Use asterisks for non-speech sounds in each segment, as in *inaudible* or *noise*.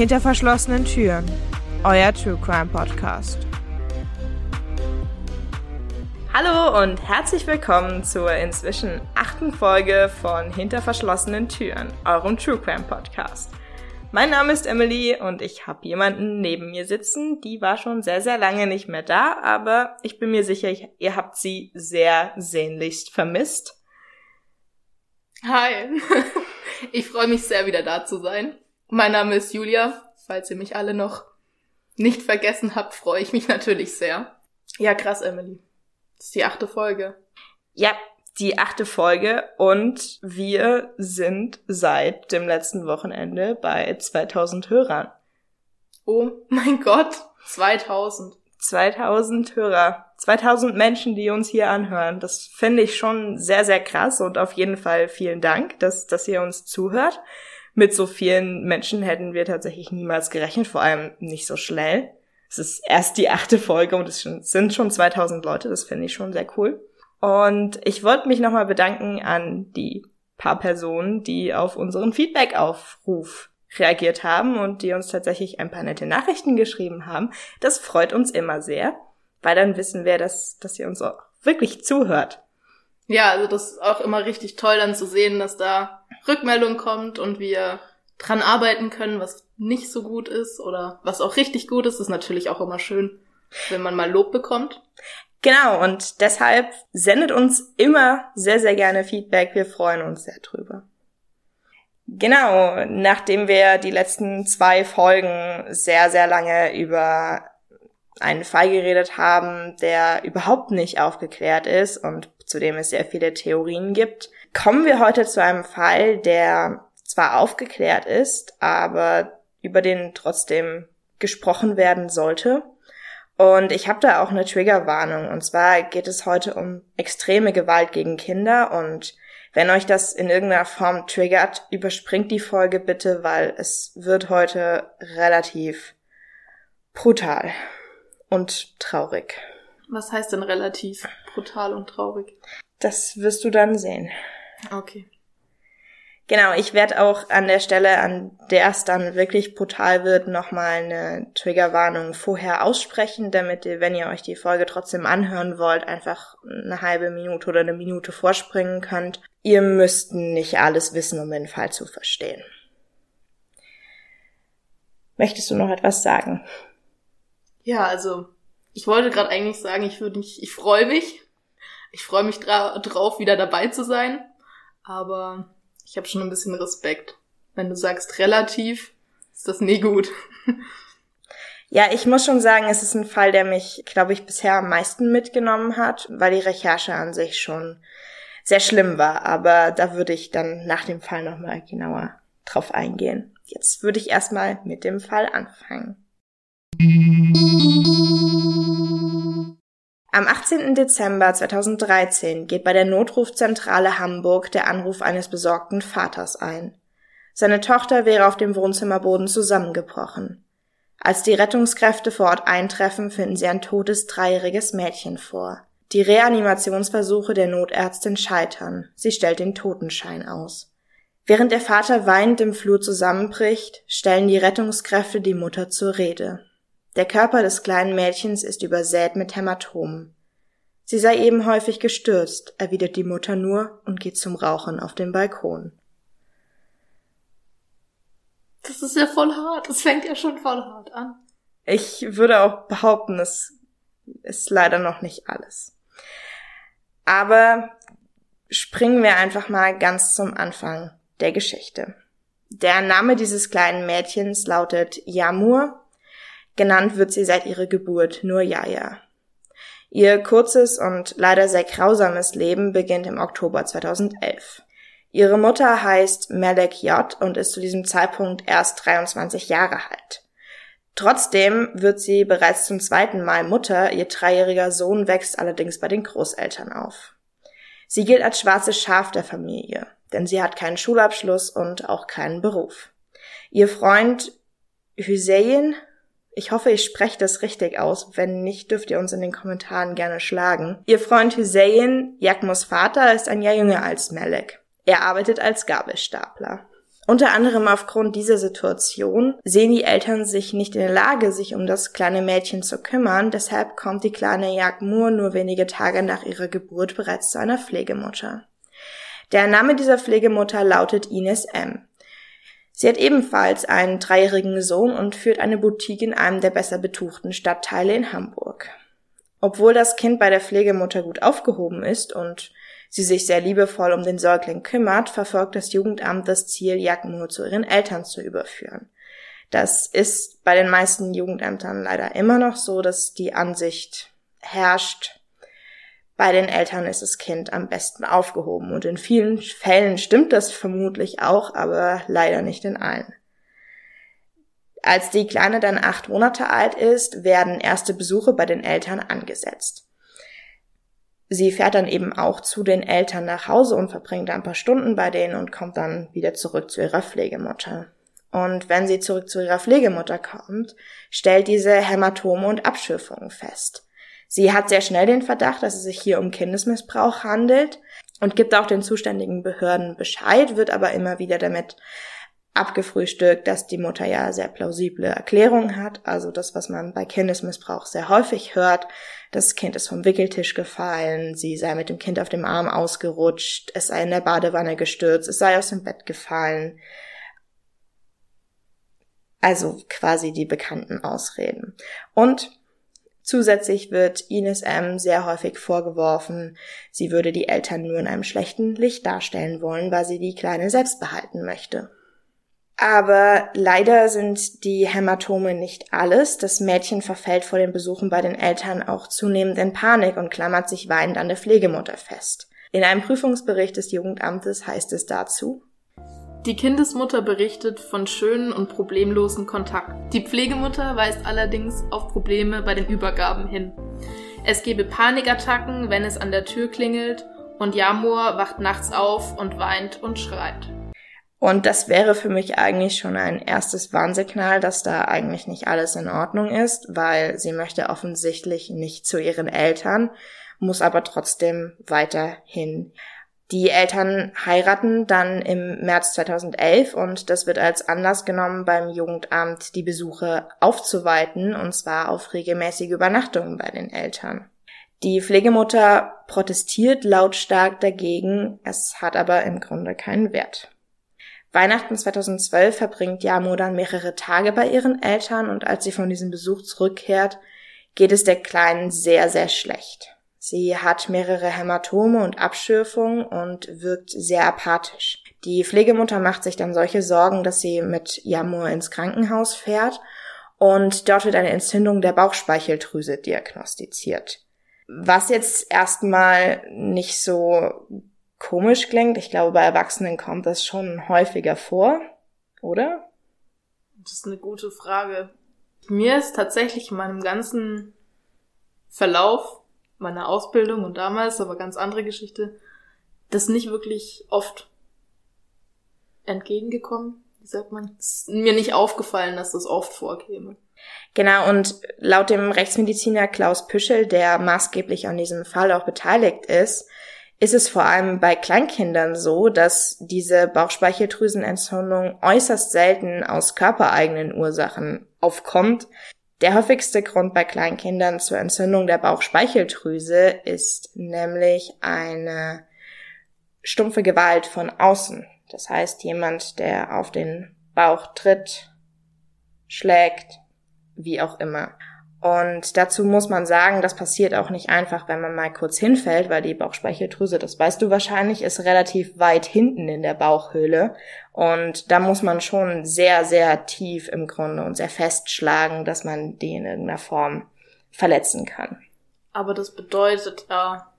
Hinter verschlossenen Türen. Euer True Crime Podcast. Hallo und herzlich willkommen zur inzwischen achten Folge von Hinter verschlossenen Türen, eurem True Crime Podcast. Mein Name ist Emily und ich habe jemanden neben mir sitzen. Die war schon sehr, sehr lange nicht mehr da, aber ich bin mir sicher, ihr habt sie sehr sehnlichst vermisst. Hi, *laughs* ich freue mich sehr, wieder da zu sein. Mein Name ist Julia. Falls ihr mich alle noch nicht vergessen habt, freue ich mich natürlich sehr. Ja, krass, Emily. Das ist die achte Folge. Ja, die achte Folge und wir sind seit dem letzten Wochenende bei 2000 Hörern. Oh mein Gott, 2000. 2000 Hörer. 2000 Menschen, die uns hier anhören. Das finde ich schon sehr, sehr krass und auf jeden Fall vielen Dank, dass, dass ihr uns zuhört. Mit so vielen Menschen hätten wir tatsächlich niemals gerechnet, vor allem nicht so schnell. Es ist erst die achte Folge und es sind schon 2000 Leute, das finde ich schon sehr cool. Und ich wollte mich nochmal bedanken an die paar Personen, die auf unseren Feedback-Aufruf reagiert haben und die uns tatsächlich ein paar nette Nachrichten geschrieben haben. Das freut uns immer sehr weil dann wissen wir, dass, dass ihr uns auch wirklich zuhört. Ja, also das ist auch immer richtig toll dann zu sehen, dass da Rückmeldung kommt und wir dran arbeiten können, was nicht so gut ist oder was auch richtig gut ist, ist natürlich auch immer schön, wenn man mal Lob bekommt. Genau, und deshalb sendet uns immer sehr, sehr gerne Feedback. Wir freuen uns sehr drüber. Genau, nachdem wir die letzten zwei Folgen sehr, sehr lange über einen Fall geredet haben, der überhaupt nicht aufgeklärt ist und zu dem es sehr viele Theorien gibt, kommen wir heute zu einem Fall, der zwar aufgeklärt ist, aber über den trotzdem gesprochen werden sollte. Und ich habe da auch eine Triggerwarnung. Und zwar geht es heute um extreme Gewalt gegen Kinder. Und wenn euch das in irgendeiner Form triggert, überspringt die Folge bitte, weil es wird heute relativ brutal und traurig. Was heißt denn relativ brutal und traurig? Das wirst du dann sehen. Okay. Genau, ich werde auch an der Stelle, an der es dann wirklich brutal wird, nochmal eine Triggerwarnung vorher aussprechen, damit ihr, wenn ihr euch die Folge trotzdem anhören wollt, einfach eine halbe Minute oder eine Minute vorspringen könnt. Ihr müsst nicht alles wissen, um den Fall zu verstehen. Möchtest du noch etwas sagen? Ja, also ich wollte gerade eigentlich sagen, ich würde mich, ich freue mich. Ich freue mich dra drauf, wieder dabei zu sein. Aber ich habe schon ein bisschen Respekt. Wenn du sagst relativ, ist das nie gut. *laughs* Ja, ich muss schon sagen, es ist ein Fall, der mich, glaube ich, bisher am meisten mitgenommen hat, weil die Recherche an sich schon sehr schlimm war. Aber da würde ich dann nach dem Fall nochmal genauer drauf eingehen. Jetzt würde ich erstmal mit dem Fall anfangen. Am 18. Dezember 2013 geht bei der Notrufzentrale Hamburg der Anruf eines besorgten Vaters ein. Seine Tochter wäre auf dem Wohnzimmerboden zusammengebrochen. Als die Rettungskräfte vor Ort eintreffen, finden sie ein totes dreijähriges Mädchen vor. Die Reanimationsversuche der Notärztin scheitern. Sie stellt den Totenschein aus. Während der Vater weinend im Flur zusammenbricht, stellen die Rettungskräfte die Mutter zur Rede. Der Körper des kleinen Mädchens ist übersät mit Hämatomen. Sie sei eben häufig gestürzt, erwidert die Mutter nur und geht zum Rauchen auf den Balkon. Das ist ja voll hart. Es fängt ja schon voll hart an. Ich würde auch behaupten, es ist leider noch nicht alles. Aber springen wir einfach mal ganz zum Anfang der Geschichte. Der Name dieses kleinen Mädchens lautet Yamur Genannt wird sie seit ihrer Geburt nur Yaya. Ihr kurzes und leider sehr grausames Leben beginnt im Oktober 2011. Ihre Mutter heißt Melek J und ist zu diesem Zeitpunkt erst 23 Jahre alt. Trotzdem wird sie bereits zum zweiten Mal Mutter, ihr dreijähriger Sohn wächst allerdings bei den Großeltern auf. Sie gilt als schwarzes Schaf der Familie, denn sie hat keinen Schulabschluss und auch keinen Beruf. Ihr Freund Hüseyin ich hoffe, ich spreche das richtig aus. Wenn nicht, dürft ihr uns in den Kommentaren gerne schlagen. Ihr Freund Hüseyin, Jakmos Vater, ist ein Jahr jünger als Melek. Er arbeitet als Gabelstapler. Unter anderem aufgrund dieser Situation sehen die Eltern sich nicht in der Lage, sich um das kleine Mädchen zu kümmern, deshalb kommt die kleine Jagmur nur wenige Tage nach ihrer Geburt bereits zu einer Pflegemutter. Der Name dieser Pflegemutter lautet Ines M. Sie hat ebenfalls einen dreijährigen Sohn und führt eine Boutique in einem der besser betuchten Stadtteile in Hamburg. Obwohl das Kind bei der Pflegemutter gut aufgehoben ist und sie sich sehr liebevoll um den Säugling kümmert, verfolgt das Jugendamt das Ziel, Jagmur zu ihren Eltern zu überführen. Das ist bei den meisten Jugendämtern leider immer noch so, dass die Ansicht herrscht, bei den Eltern ist das Kind am besten aufgehoben. Und in vielen Fällen stimmt das vermutlich auch, aber leider nicht in allen. Als die Kleine dann acht Monate alt ist, werden erste Besuche bei den Eltern angesetzt. Sie fährt dann eben auch zu den Eltern nach Hause und verbringt ein paar Stunden bei denen und kommt dann wieder zurück zu ihrer Pflegemutter. Und wenn sie zurück zu ihrer Pflegemutter kommt, stellt diese Hämatome und Abschürfungen fest. Sie hat sehr schnell den Verdacht, dass es sich hier um Kindesmissbrauch handelt und gibt auch den zuständigen Behörden Bescheid, wird aber immer wieder damit abgefrühstückt, dass die Mutter ja sehr plausible Erklärungen hat, also das, was man bei Kindesmissbrauch sehr häufig hört, das Kind ist vom Wickeltisch gefallen, sie sei mit dem Kind auf dem Arm ausgerutscht, es sei in der Badewanne gestürzt, es sei aus dem Bett gefallen. Also quasi die bekannten Ausreden. Und Zusätzlich wird Ines M. sehr häufig vorgeworfen, sie würde die Eltern nur in einem schlechten Licht darstellen wollen, weil sie die Kleine selbst behalten möchte. Aber leider sind die Hämatome nicht alles. Das Mädchen verfällt vor den Besuchen bei den Eltern auch zunehmend in Panik und klammert sich weinend an der Pflegemutter fest. In einem Prüfungsbericht des Jugendamtes heißt es dazu, die Kindesmutter berichtet von schönen und problemlosen Kontakt. Die Pflegemutter weist allerdings auf Probleme bei den Übergaben hin. Es gebe Panikattacken, wenn es an der Tür klingelt, und Jamur wacht nachts auf und weint und schreit. Und das wäre für mich eigentlich schon ein erstes Warnsignal, dass da eigentlich nicht alles in Ordnung ist, weil sie möchte offensichtlich nicht zu ihren Eltern, muss aber trotzdem weiterhin die Eltern heiraten dann im März 2011 und das wird als Anlass genommen, beim Jugendamt die Besuche aufzuweiten und zwar auf regelmäßige Übernachtungen bei den Eltern. Die Pflegemutter protestiert lautstark dagegen, es hat aber im Grunde keinen Wert. Weihnachten 2012 verbringt Yamo dann mehrere Tage bei ihren Eltern und als sie von diesem Besuch zurückkehrt, geht es der Kleinen sehr, sehr schlecht. Sie hat mehrere Hämatome und Abschürfungen und wirkt sehr apathisch. Die Pflegemutter macht sich dann solche Sorgen, dass sie mit Jamur ins Krankenhaus fährt und dort wird eine Entzündung der Bauchspeicheldrüse diagnostiziert. Was jetzt erstmal nicht so komisch klingt, ich glaube, bei Erwachsenen kommt das schon häufiger vor, oder? Das ist eine gute Frage. Mir ist tatsächlich in meinem ganzen Verlauf meiner Ausbildung und damals, aber ganz andere Geschichte, das nicht wirklich oft entgegengekommen. Wie sagt man? Ist mir nicht aufgefallen, dass das oft vorkäme. Genau, und laut dem Rechtsmediziner Klaus Püschel, der maßgeblich an diesem Fall auch beteiligt ist, ist es vor allem bei Kleinkindern so, dass diese Bauchspeicheldrüsenentzündung äußerst selten aus körpereigenen Ursachen aufkommt, der häufigste Grund bei Kleinkindern zur Entzündung der Bauchspeicheldrüse ist nämlich eine stumpfe Gewalt von außen. Das heißt, jemand, der auf den Bauch tritt, schlägt, wie auch immer. Und dazu muss man sagen, das passiert auch nicht einfach, wenn man mal kurz hinfällt, weil die Bauchspeicheldrüse, das weißt du wahrscheinlich, ist relativ weit hinten in der Bauchhöhle. Und da muss man schon sehr, sehr tief im Grunde und sehr festschlagen, dass man die in irgendeiner Form verletzen kann. Aber das bedeutet ja,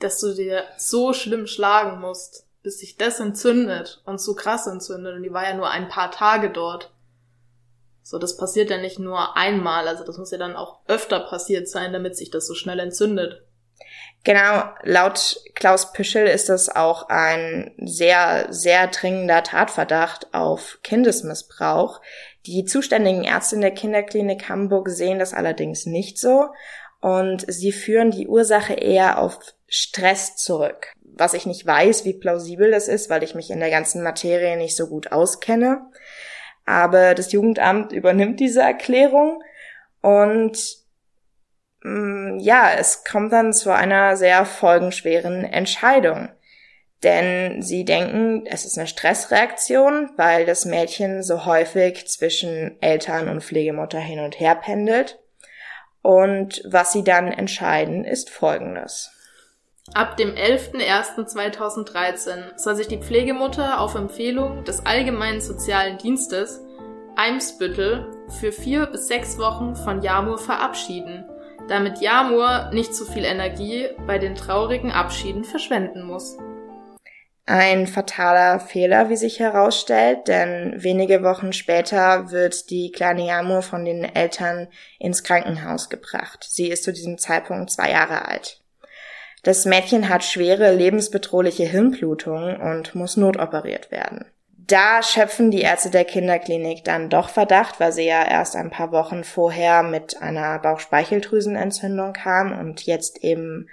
dass du dir so schlimm schlagen musst, bis sich das entzündet und so krass entzündet. Und die war ja nur ein paar Tage dort. So, das passiert ja nicht nur einmal, also das muss ja dann auch öfter passiert sein, damit sich das so schnell entzündet. Genau, laut Klaus Püschel ist das auch ein sehr, sehr dringender Tatverdacht auf Kindesmissbrauch. Die zuständigen Ärzte in der Kinderklinik Hamburg sehen das allerdings nicht so und sie führen die Ursache eher auf Stress zurück. was ich nicht weiß, wie plausibel das ist, weil ich mich in der ganzen Materie nicht so gut auskenne. Aber das Jugendamt übernimmt diese Erklärung und ja, es kommt dann zu einer sehr folgenschweren Entscheidung. Denn sie denken, es ist eine Stressreaktion, weil das Mädchen so häufig zwischen Eltern und Pflegemutter hin und her pendelt. Und was sie dann entscheiden, ist Folgendes. Ab dem 11.01.2013 soll sich die Pflegemutter auf Empfehlung des Allgemeinen Sozialen Dienstes Eimsbüttel für vier bis sechs Wochen von Jamur verabschieden, damit Jamur nicht zu viel Energie bei den traurigen Abschieden verschwenden muss. Ein fataler Fehler, wie sich herausstellt, denn wenige Wochen später wird die kleine Jamur von den Eltern ins Krankenhaus gebracht. Sie ist zu diesem Zeitpunkt zwei Jahre alt. Das Mädchen hat schwere lebensbedrohliche Hirnblutungen und muss notoperiert werden. Da schöpfen die Ärzte der Kinderklinik dann doch Verdacht, weil sie ja erst ein paar Wochen vorher mit einer Bauchspeicheldrüsenentzündung kam und jetzt eben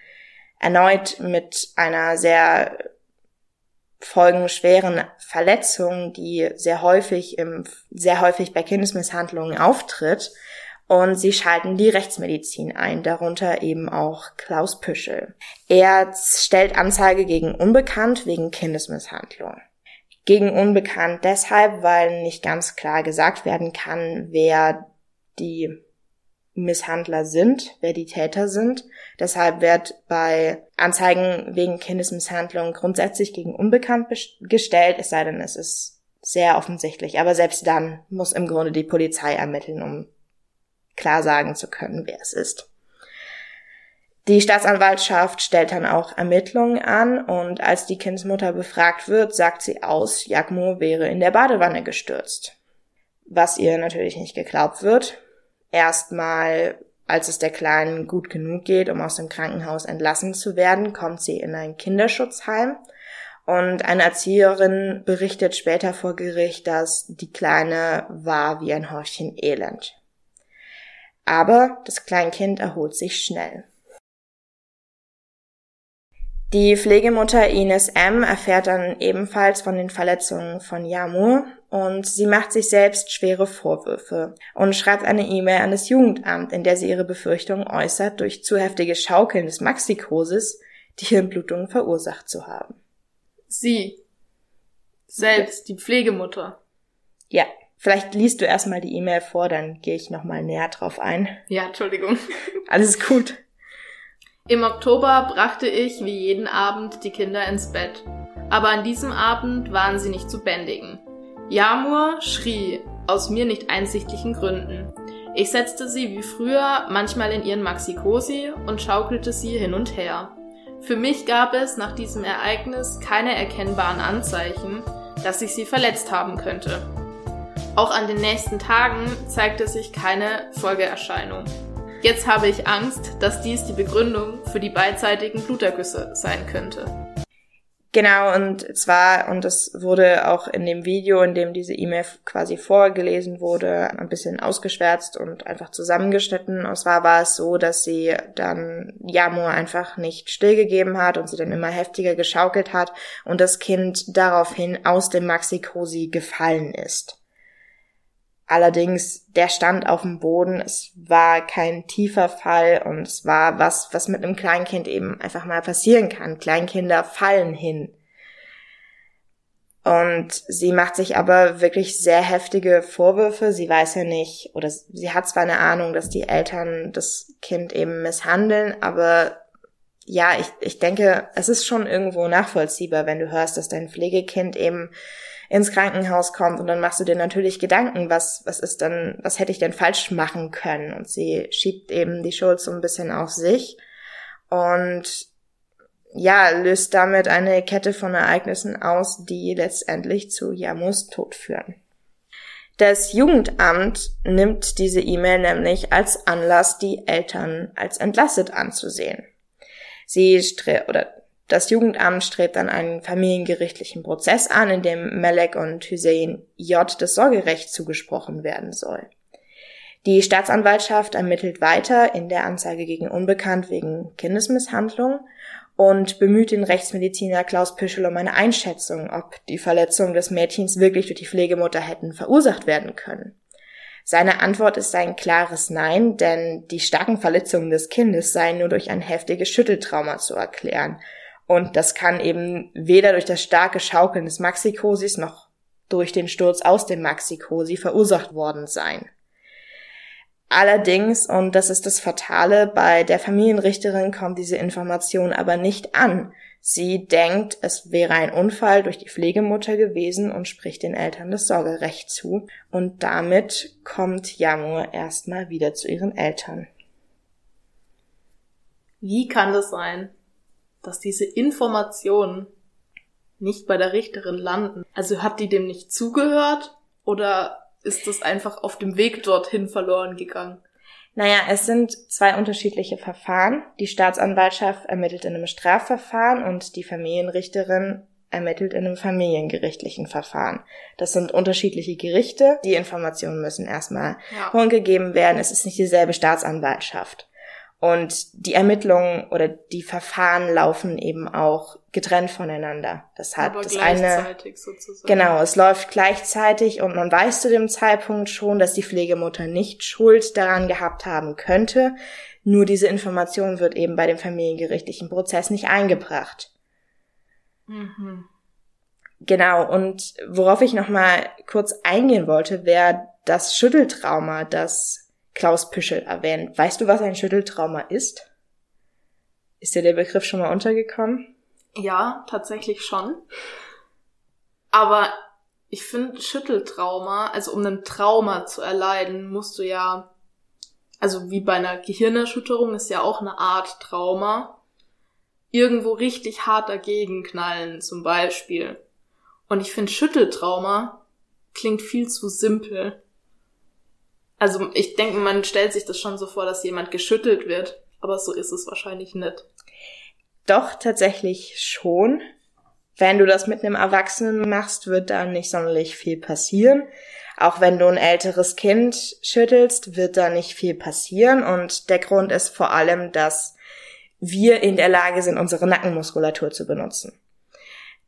erneut mit einer sehr folgenschweren Verletzung, die sehr häufig im, sehr häufig bei Kindesmisshandlungen auftritt, und sie schalten die Rechtsmedizin ein, darunter eben auch Klaus Püschel. Er stellt Anzeige gegen Unbekannt wegen Kindesmisshandlung. Gegen Unbekannt deshalb, weil nicht ganz klar gesagt werden kann, wer die Misshandler sind, wer die Täter sind. Deshalb wird bei Anzeigen wegen Kindesmisshandlung grundsätzlich gegen Unbekannt gestellt, es sei denn, es ist sehr offensichtlich. Aber selbst dann muss im Grunde die Polizei ermitteln, um klar sagen zu können, wer es ist. Die Staatsanwaltschaft stellt dann auch Ermittlungen an und als die Kindsmutter befragt wird, sagt sie aus, Jagmo wäre in der Badewanne gestürzt. Was ihr natürlich nicht geglaubt wird. Erstmal, als es der Kleinen gut genug geht, um aus dem Krankenhaus entlassen zu werden, kommt sie in ein Kinderschutzheim und eine Erzieherin berichtet später vor Gericht, dass die Kleine war wie ein Häufchen Elend. Aber das Kleinkind erholt sich schnell. Die Pflegemutter Ines M. erfährt dann ebenfalls von den Verletzungen von Yamur und sie macht sich selbst schwere Vorwürfe und schreibt eine E-Mail an das Jugendamt, in der sie ihre Befürchtungen äußert, durch zu heftiges Schaukeln des Maxikosis die Hirnblutung verursacht zu haben. Sie. Selbst, die Pflegemutter. Ja. Vielleicht liest du erstmal die E-Mail vor, dann gehe ich nochmal näher drauf ein. Ja, Entschuldigung. Alles gut. Im Oktober brachte ich wie jeden Abend die Kinder ins Bett. Aber an diesem Abend waren sie nicht zu bändigen. Jamur schrie, aus mir nicht einsichtlichen Gründen. Ich setzte sie wie früher manchmal in ihren Maxikosi und schaukelte sie hin und her. Für mich gab es nach diesem Ereignis keine erkennbaren Anzeichen, dass ich sie verletzt haben könnte. Auch an den nächsten Tagen zeigte sich keine Folgeerscheinung. Jetzt habe ich Angst, dass dies die Begründung für die beidseitigen Blutergüsse sein könnte. Genau, und zwar, und das wurde auch in dem Video, in dem diese E-Mail quasi vorgelesen wurde, ein bisschen ausgeschwärzt und einfach zusammengeschnitten. Und zwar war es so, dass sie dann Jamur einfach nicht stillgegeben hat und sie dann immer heftiger geschaukelt hat und das Kind daraufhin aus dem Maxi-Cosi gefallen ist. Allerdings, der stand auf dem Boden, es war kein tiefer Fall und es war was, was mit einem Kleinkind eben einfach mal passieren kann. Kleinkinder fallen hin. Und sie macht sich aber wirklich sehr heftige Vorwürfe. Sie weiß ja nicht, oder sie hat zwar eine Ahnung, dass die Eltern das Kind eben misshandeln, aber ja, ich, ich denke, es ist schon irgendwo nachvollziehbar, wenn du hörst, dass dein Pflegekind eben ins Krankenhaus kommt und dann machst du dir natürlich Gedanken, was, was ist dann, was hätte ich denn falsch machen können? Und sie schiebt eben die Schuld so ein bisschen auf sich und ja, löst damit eine Kette von Ereignissen aus, die letztendlich zu Yamus Tod führen. Das Jugendamt nimmt diese E-Mail nämlich als Anlass, die Eltern als entlastet anzusehen. Sie oder das Jugendamt strebt dann einen familiengerichtlichen Prozess an, in dem Melek und Hussein J. das Sorgerecht zugesprochen werden soll. Die Staatsanwaltschaft ermittelt weiter in der Anzeige gegen Unbekannt wegen Kindesmisshandlung und bemüht den Rechtsmediziner Klaus Püschel um eine Einschätzung, ob die Verletzungen des Mädchens wirklich durch die Pflegemutter hätten verursacht werden können. Seine Antwort ist ein klares Nein, denn die starken Verletzungen des Kindes seien nur durch ein heftiges Schütteltrauma zu erklären. Und das kann eben weder durch das starke Schaukeln des Maxikosis noch durch den Sturz aus dem Maxikosi verursacht worden sein. Allerdings, und das ist das Fatale, bei der Familienrichterin kommt diese Information aber nicht an. Sie denkt, es wäre ein Unfall durch die Pflegemutter gewesen und spricht den Eltern das Sorgerecht zu. Und damit kommt Jamur erstmal wieder zu ihren Eltern. Wie kann das sein, dass diese Informationen nicht bei der Richterin landen? Also hat die dem nicht zugehört oder ist das einfach auf dem Weg dorthin verloren gegangen? Naja, es sind zwei unterschiedliche Verfahren. Die Staatsanwaltschaft ermittelt in einem Strafverfahren und die Familienrichterin ermittelt in einem familiengerichtlichen Verfahren. Das sind unterschiedliche Gerichte. Die Informationen müssen erstmal ja. gegeben werden. Es ist nicht dieselbe Staatsanwaltschaft. Und die Ermittlungen oder die Verfahren laufen eben auch getrennt voneinander. Das hat Aber das eine sozusagen. genau, es läuft gleichzeitig und man weiß zu dem Zeitpunkt schon, dass die Pflegemutter nicht Schuld daran gehabt haben könnte. Nur diese Information wird eben bei dem familiengerichtlichen Prozess nicht eingebracht. Mhm. Genau, und worauf ich nochmal kurz eingehen wollte, wäre das Schütteltrauma, das Klaus Püschel erwähnt. Weißt du, was ein Schütteltrauma ist? Ist dir der Begriff schon mal untergekommen? Ja, tatsächlich schon. Aber ich finde Schütteltrauma, also um ein Trauma zu erleiden, musst du ja, also wie bei einer Gehirnerschütterung ist ja auch eine Art Trauma, irgendwo richtig hart dagegen knallen zum Beispiel. Und ich finde Schütteltrauma klingt viel zu simpel. Also ich denke, man stellt sich das schon so vor, dass jemand geschüttelt wird, aber so ist es wahrscheinlich nicht. Doch, tatsächlich schon. Wenn du das mit einem Erwachsenen machst, wird da nicht sonderlich viel passieren. Auch wenn du ein älteres Kind schüttelst, wird da nicht viel passieren. Und der Grund ist vor allem, dass wir in der Lage sind, unsere Nackenmuskulatur zu benutzen.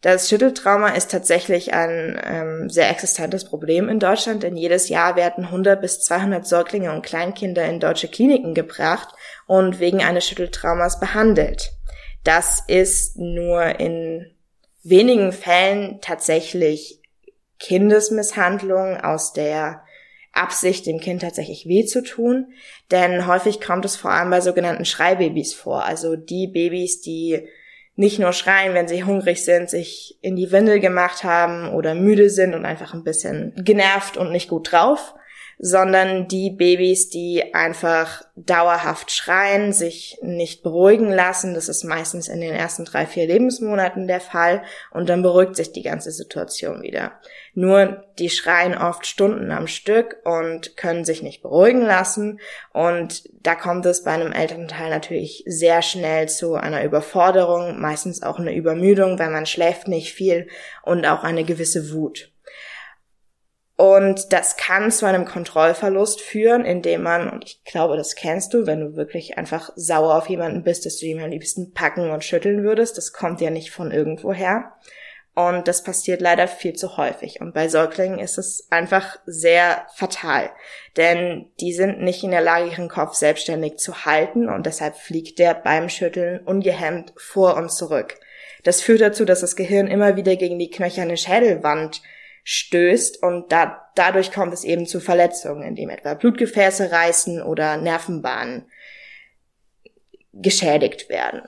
Das Schütteltrauma ist tatsächlich ein ähm, sehr existentes Problem in Deutschland, denn jedes Jahr werden 100 bis 200 Säuglinge und Kleinkinder in deutsche Kliniken gebracht und wegen eines Schütteltraumas behandelt. Das ist nur in wenigen Fällen tatsächlich Kindesmisshandlung aus der Absicht, dem Kind tatsächlich weh zu tun, denn häufig kommt es vor allem bei sogenannten Schreibabys vor, also die Babys, die nicht nur schreien, wenn sie hungrig sind, sich in die Windel gemacht haben oder müde sind und einfach ein bisschen genervt und nicht gut drauf, sondern die Babys, die einfach dauerhaft schreien, sich nicht beruhigen lassen. Das ist meistens in den ersten drei, vier Lebensmonaten der Fall und dann beruhigt sich die ganze Situation wieder. Nur die schreien oft Stunden am Stück und können sich nicht beruhigen lassen und da kommt es bei einem Elternteil natürlich sehr schnell zu einer Überforderung, meistens auch eine Übermüdung, weil man schläft nicht viel und auch eine gewisse Wut. Und das kann zu einem Kontrollverlust führen, indem man, und ich glaube, das kennst du, wenn du wirklich einfach sauer auf jemanden bist, dass du ihn am liebsten packen und schütteln würdest. Das kommt ja nicht von irgendwoher. Und das passiert leider viel zu häufig. Und bei Säuglingen ist es einfach sehr fatal. Denn die sind nicht in der Lage, ihren Kopf selbstständig zu halten und deshalb fliegt der beim Schütteln ungehemmt vor und zurück. Das führt dazu, dass das Gehirn immer wieder gegen die knöcherne Schädelwand stößt und da, dadurch kommt es eben zu Verletzungen, indem etwa Blutgefäße reißen oder Nervenbahnen geschädigt werden.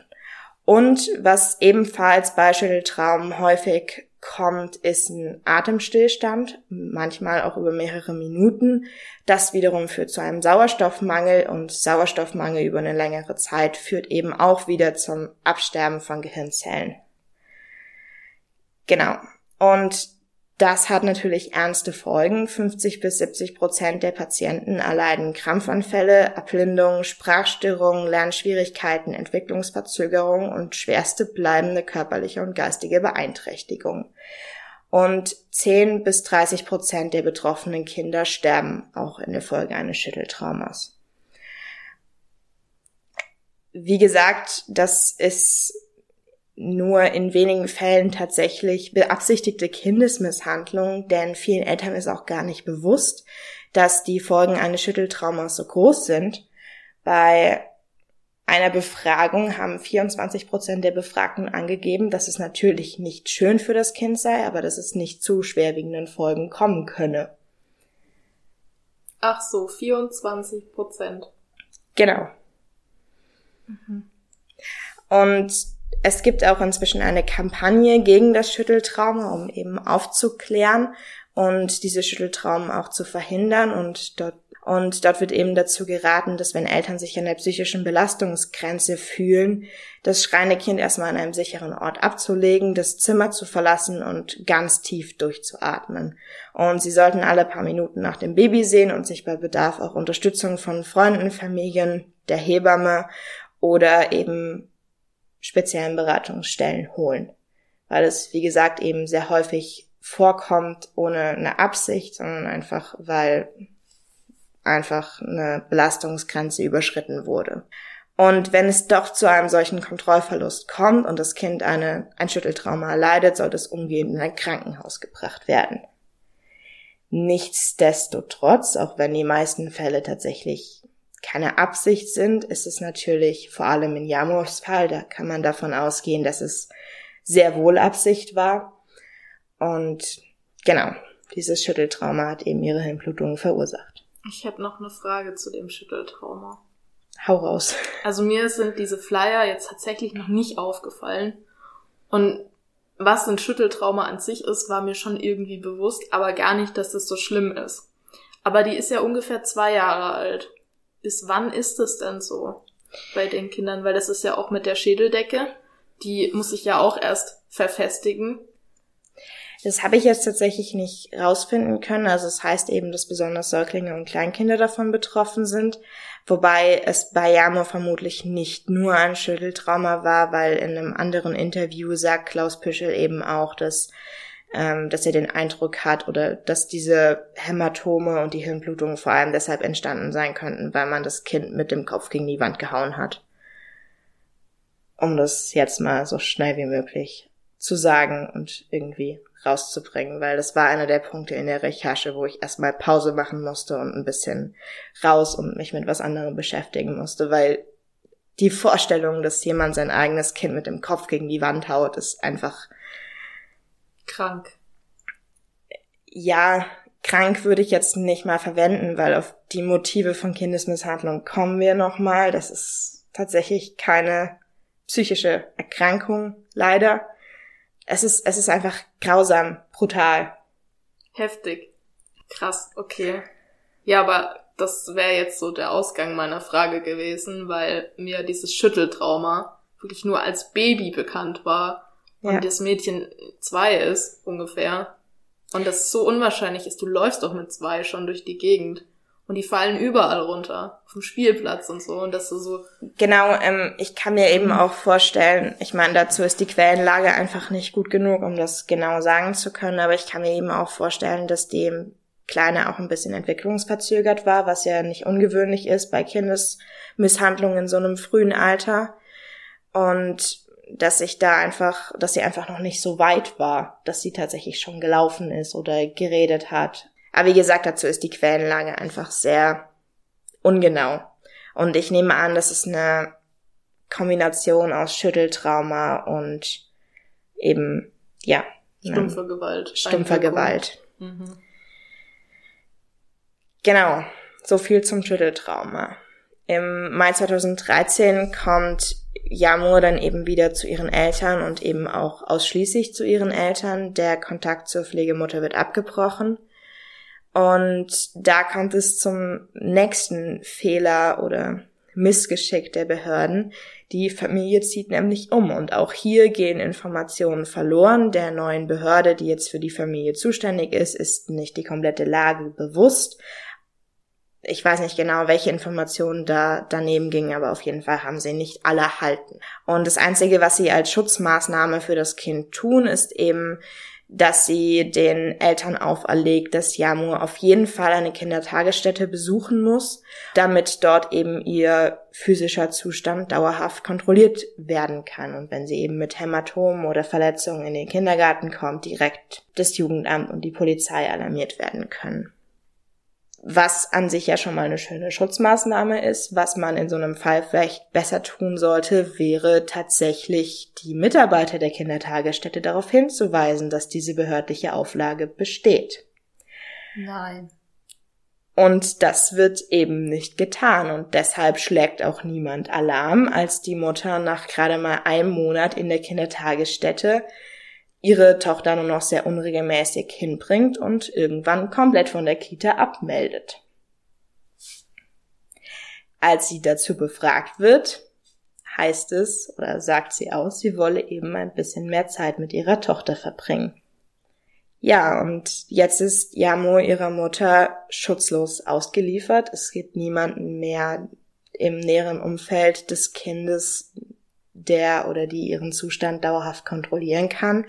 Und was ebenfalls bei Schütteltraum häufig kommt, ist ein Atemstillstand, manchmal auch über mehrere Minuten. Das wiederum führt zu einem Sauerstoffmangel und Sauerstoffmangel über eine längere Zeit führt eben auch wieder zum Absterben von Gehirnzellen. Genau. Und das hat natürlich ernste Folgen. 50 bis 70 Prozent der Patienten erleiden Krampfanfälle, Erblindung, Sprachstörungen, Lernschwierigkeiten, Entwicklungsverzögerungen und schwerste bleibende körperliche und geistige Beeinträchtigung. Und 10 bis 30 Prozent der betroffenen Kinder sterben auch in der Folge eines Schütteltraumas. Wie gesagt, das ist nur in wenigen Fällen tatsächlich beabsichtigte Kindesmisshandlung, denn vielen Eltern ist auch gar nicht bewusst, dass die Folgen eines Schütteltraumas so groß sind. Bei einer Befragung haben 24 Prozent der Befragten angegeben, dass es natürlich nicht schön für das Kind sei, aber dass es nicht zu schwerwiegenden Folgen kommen könne. Ach so, 24 Prozent. Genau. Mhm. Und es gibt auch inzwischen eine Kampagne gegen das Schütteltrauma, um eben aufzuklären und diese Schütteltraumen auch zu verhindern und dort und dort wird eben dazu geraten, dass wenn Eltern sich an der psychischen Belastungsgrenze fühlen, das schreiende Kind erstmal an einem sicheren Ort abzulegen, das Zimmer zu verlassen und ganz tief durchzuatmen. Und sie sollten alle paar Minuten nach dem Baby sehen und sich bei Bedarf auch Unterstützung von Freunden, Familien, der Hebamme oder eben speziellen Beratungsstellen holen. Weil es, wie gesagt, eben sehr häufig vorkommt ohne eine Absicht, sondern einfach, weil einfach eine Belastungsgrenze überschritten wurde. Und wenn es doch zu einem solchen Kontrollverlust kommt und das Kind eine, ein Schütteltrauma erleidet, sollte es umgehend in ein Krankenhaus gebracht werden. Nichtsdestotrotz, auch wenn die meisten Fälle tatsächlich keine Absicht sind, ist es natürlich vor allem in Jamurs Fall, da kann man davon ausgehen, dass es sehr wohl Absicht war. Und genau, dieses Schütteltrauma hat eben ihre Hirnblutung verursacht. Ich habe noch eine Frage zu dem Schütteltrauma. Hau raus. Also mir sind diese Flyer jetzt tatsächlich noch nicht aufgefallen. Und was ein Schütteltrauma an sich ist, war mir schon irgendwie bewusst, aber gar nicht, dass das so schlimm ist. Aber die ist ja ungefähr zwei Jahre alt. Bis wann ist es denn so bei den Kindern? Weil das ist ja auch mit der Schädeldecke. Die muss sich ja auch erst verfestigen. Das habe ich jetzt tatsächlich nicht rausfinden können. Also es heißt eben, dass besonders Säuglinge und Kleinkinder davon betroffen sind. Wobei es bei Jamo vermutlich nicht nur ein Schütteltrauma war, weil in einem anderen Interview sagt Klaus Püschel eben auch, dass, ähm, dass er den Eindruck hat oder dass diese Hämatome und die Hirnblutungen vor allem deshalb entstanden sein könnten, weil man das Kind mit dem Kopf gegen die Wand gehauen hat. Um das jetzt mal so schnell wie möglich zu sagen und irgendwie rauszubringen, weil das war einer der Punkte in der Recherche, wo ich erstmal Pause machen musste und ein bisschen raus und mich mit was anderem beschäftigen musste, weil die Vorstellung, dass jemand sein eigenes Kind mit dem Kopf gegen die Wand haut, ist einfach krank. Ja, krank würde ich jetzt nicht mal verwenden, weil auf die Motive von Kindesmisshandlung kommen wir nochmal. Das ist tatsächlich keine psychische Erkrankung, leider es ist, es ist einfach grausam, brutal. Heftig. Krass, okay. Ja, aber das wäre jetzt so der Ausgang meiner Frage gewesen, weil mir dieses Schütteltrauma wirklich nur als Baby bekannt war und ja. das Mädchen zwei ist ungefähr und das so unwahrscheinlich ist. Du läufst doch mit zwei schon durch die Gegend. Und die fallen überall runter, dem Spielplatz und so. Und das so. so genau, ähm, ich kann mir eben auch vorstellen, ich meine, dazu ist die Quellenlage einfach nicht gut genug, um das genau sagen zu können, aber ich kann mir eben auch vorstellen, dass dem Kleine auch ein bisschen entwicklungsverzögert war, was ja nicht ungewöhnlich ist bei Kindesmisshandlungen in so einem frühen Alter. Und dass ich da einfach, dass sie einfach noch nicht so weit war, dass sie tatsächlich schon gelaufen ist oder geredet hat. Aber wie gesagt, dazu ist die Quellenlage einfach sehr ungenau. Und ich nehme an, das ist eine Kombination aus Schütteltrauma und eben, ja. Stumpfe Gewalt. Stumpfe Gewalt. Mhm. Genau. So viel zum Schütteltrauma. Im Mai 2013 kommt Yamur dann eben wieder zu ihren Eltern und eben auch ausschließlich zu ihren Eltern. Der Kontakt zur Pflegemutter wird abgebrochen. Und da kommt es zum nächsten Fehler oder Missgeschick der Behörden. Die Familie zieht nämlich um und auch hier gehen Informationen verloren. Der neuen Behörde, die jetzt für die Familie zuständig ist, ist nicht die komplette Lage bewusst. Ich weiß nicht genau, welche Informationen da daneben gingen, aber auf jeden Fall haben sie nicht alle erhalten. Und das Einzige, was sie als Schutzmaßnahme für das Kind tun, ist eben dass sie den Eltern auferlegt, dass Yamur auf jeden Fall eine Kindertagesstätte besuchen muss, damit dort eben ihr physischer Zustand dauerhaft kontrolliert werden kann und wenn sie eben mit Hämatomen oder Verletzungen in den Kindergarten kommt, direkt das Jugendamt und die Polizei alarmiert werden können was an sich ja schon mal eine schöne Schutzmaßnahme ist. Was man in so einem Fall vielleicht besser tun sollte, wäre tatsächlich die Mitarbeiter der Kindertagesstätte darauf hinzuweisen, dass diese behördliche Auflage besteht. Nein. Und das wird eben nicht getan und deshalb schlägt auch niemand Alarm, als die Mutter nach gerade mal einem Monat in der Kindertagesstätte ihre Tochter nur noch sehr unregelmäßig hinbringt und irgendwann komplett von der Kita abmeldet. Als sie dazu befragt wird, heißt es oder sagt sie aus, sie wolle eben ein bisschen mehr Zeit mit ihrer Tochter verbringen. Ja, und jetzt ist Yamo ihrer Mutter schutzlos ausgeliefert. Es gibt niemanden mehr im näheren Umfeld des Kindes, der oder die ihren Zustand dauerhaft kontrollieren kann.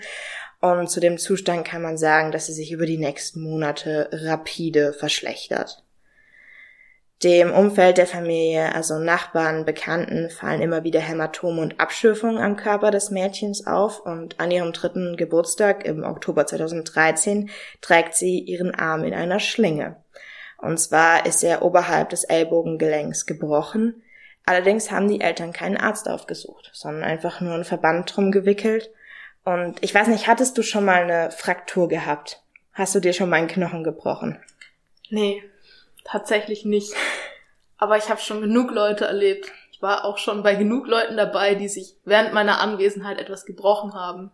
Und zu dem Zustand kann man sagen, dass sie sich über die nächsten Monate rapide verschlechtert. Dem Umfeld der Familie, also Nachbarn, Bekannten, fallen immer wieder Hämatome und Abschürfungen am Körper des Mädchens auf und an ihrem dritten Geburtstag im Oktober 2013 trägt sie ihren Arm in einer Schlinge. Und zwar ist er oberhalb des Ellbogengelenks gebrochen, Allerdings haben die Eltern keinen Arzt aufgesucht, sondern einfach nur einen Verband drum gewickelt. Und ich weiß nicht, hattest du schon mal eine Fraktur gehabt? Hast du dir schon mal einen Knochen gebrochen? Nee, tatsächlich nicht. Aber ich habe schon genug Leute erlebt. Ich war auch schon bei genug Leuten dabei, die sich während meiner Anwesenheit etwas gebrochen haben.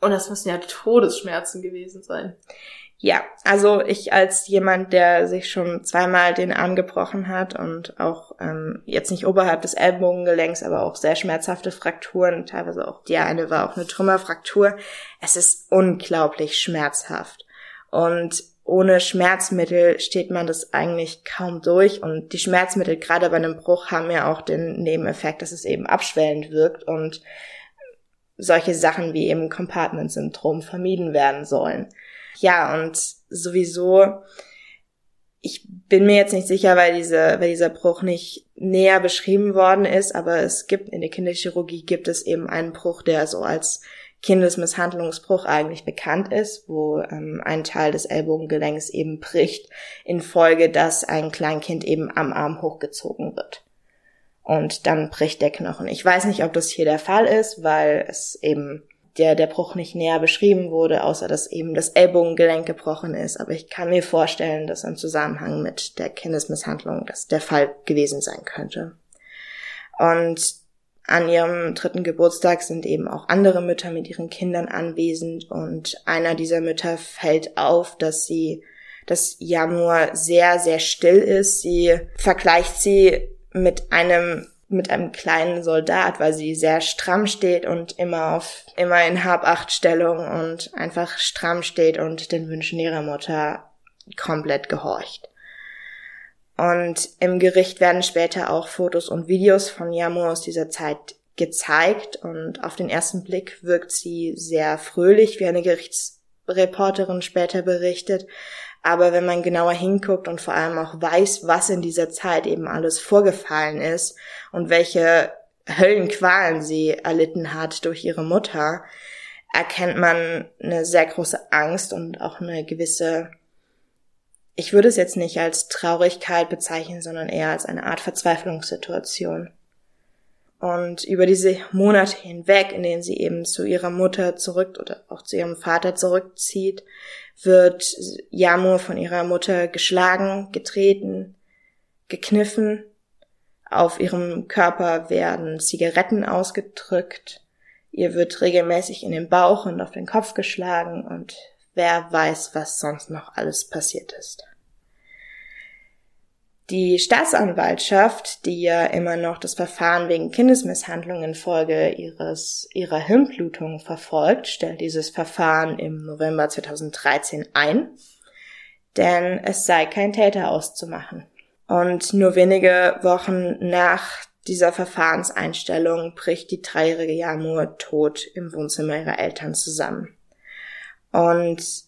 Und das müssen ja Todesschmerzen gewesen sein. Ja, also ich als jemand, der sich schon zweimal den Arm gebrochen hat und auch ähm, jetzt nicht oberhalb des Ellbogengelenks, aber auch sehr schmerzhafte Frakturen, teilweise auch, ja, eine war auch eine Trümmerfraktur. Es ist unglaublich schmerzhaft. Und ohne Schmerzmittel steht man das eigentlich kaum durch. Und die Schmerzmittel, gerade bei einem Bruch, haben ja auch den Nebeneffekt, dass es eben abschwellend wirkt und solche Sachen wie eben Compartment-Syndrom vermieden werden sollen. Ja, und sowieso, ich bin mir jetzt nicht sicher, weil, diese, weil dieser Bruch nicht näher beschrieben worden ist, aber es gibt in der Kinderchirurgie gibt es eben einen Bruch, der so als Kindesmisshandlungsbruch eigentlich bekannt ist, wo ähm, ein Teil des Ellbogengelenks eben bricht, infolge, dass ein Kleinkind eben am Arm hochgezogen wird. Und dann bricht der Knochen. Ich weiß nicht, ob das hier der Fall ist, weil es eben der, der Bruch nicht näher beschrieben wurde, außer dass eben das Ellbogengelenk gebrochen ist. Aber ich kann mir vorstellen, dass im Zusammenhang mit der Kindesmisshandlung das der Fall gewesen sein könnte. Und an ihrem dritten Geburtstag sind eben auch andere Mütter mit ihren Kindern anwesend und einer dieser Mütter fällt auf, dass sie, dass Yamur sehr, sehr still ist. Sie vergleicht sie mit einem mit einem kleinen Soldat, weil sie sehr stramm steht und immer auf, immer in Habachtstellung und einfach stramm steht und den Wünschen ihrer Mutter komplett gehorcht. Und im Gericht werden später auch Fotos und Videos von Yamu aus dieser Zeit gezeigt und auf den ersten Blick wirkt sie sehr fröhlich, wie eine Gerichtsreporterin später berichtet, aber wenn man genauer hinguckt und vor allem auch weiß, was in dieser Zeit eben alles vorgefallen ist und welche Höllenqualen sie erlitten hat durch ihre Mutter, erkennt man eine sehr große Angst und auch eine gewisse, ich würde es jetzt nicht als Traurigkeit bezeichnen, sondern eher als eine Art Verzweiflungssituation. Und über diese Monate hinweg, in denen sie eben zu ihrer Mutter zurück oder auch zu ihrem Vater zurückzieht, wird Yamur von ihrer Mutter geschlagen, getreten, gekniffen. Auf ihrem Körper werden Zigaretten ausgedrückt. Ihr wird regelmäßig in den Bauch und auf den Kopf geschlagen und wer weiß, was sonst noch alles passiert ist. Die Staatsanwaltschaft, die ja immer noch das Verfahren wegen Kindesmisshandlung infolge ihres, ihrer Hirnblutung verfolgt, stellt dieses Verfahren im November 2013 ein, denn es sei kein Täter auszumachen. Und nur wenige Wochen nach dieser Verfahrenseinstellung bricht die dreijährige Jamur tot im Wohnzimmer ihrer Eltern zusammen. Und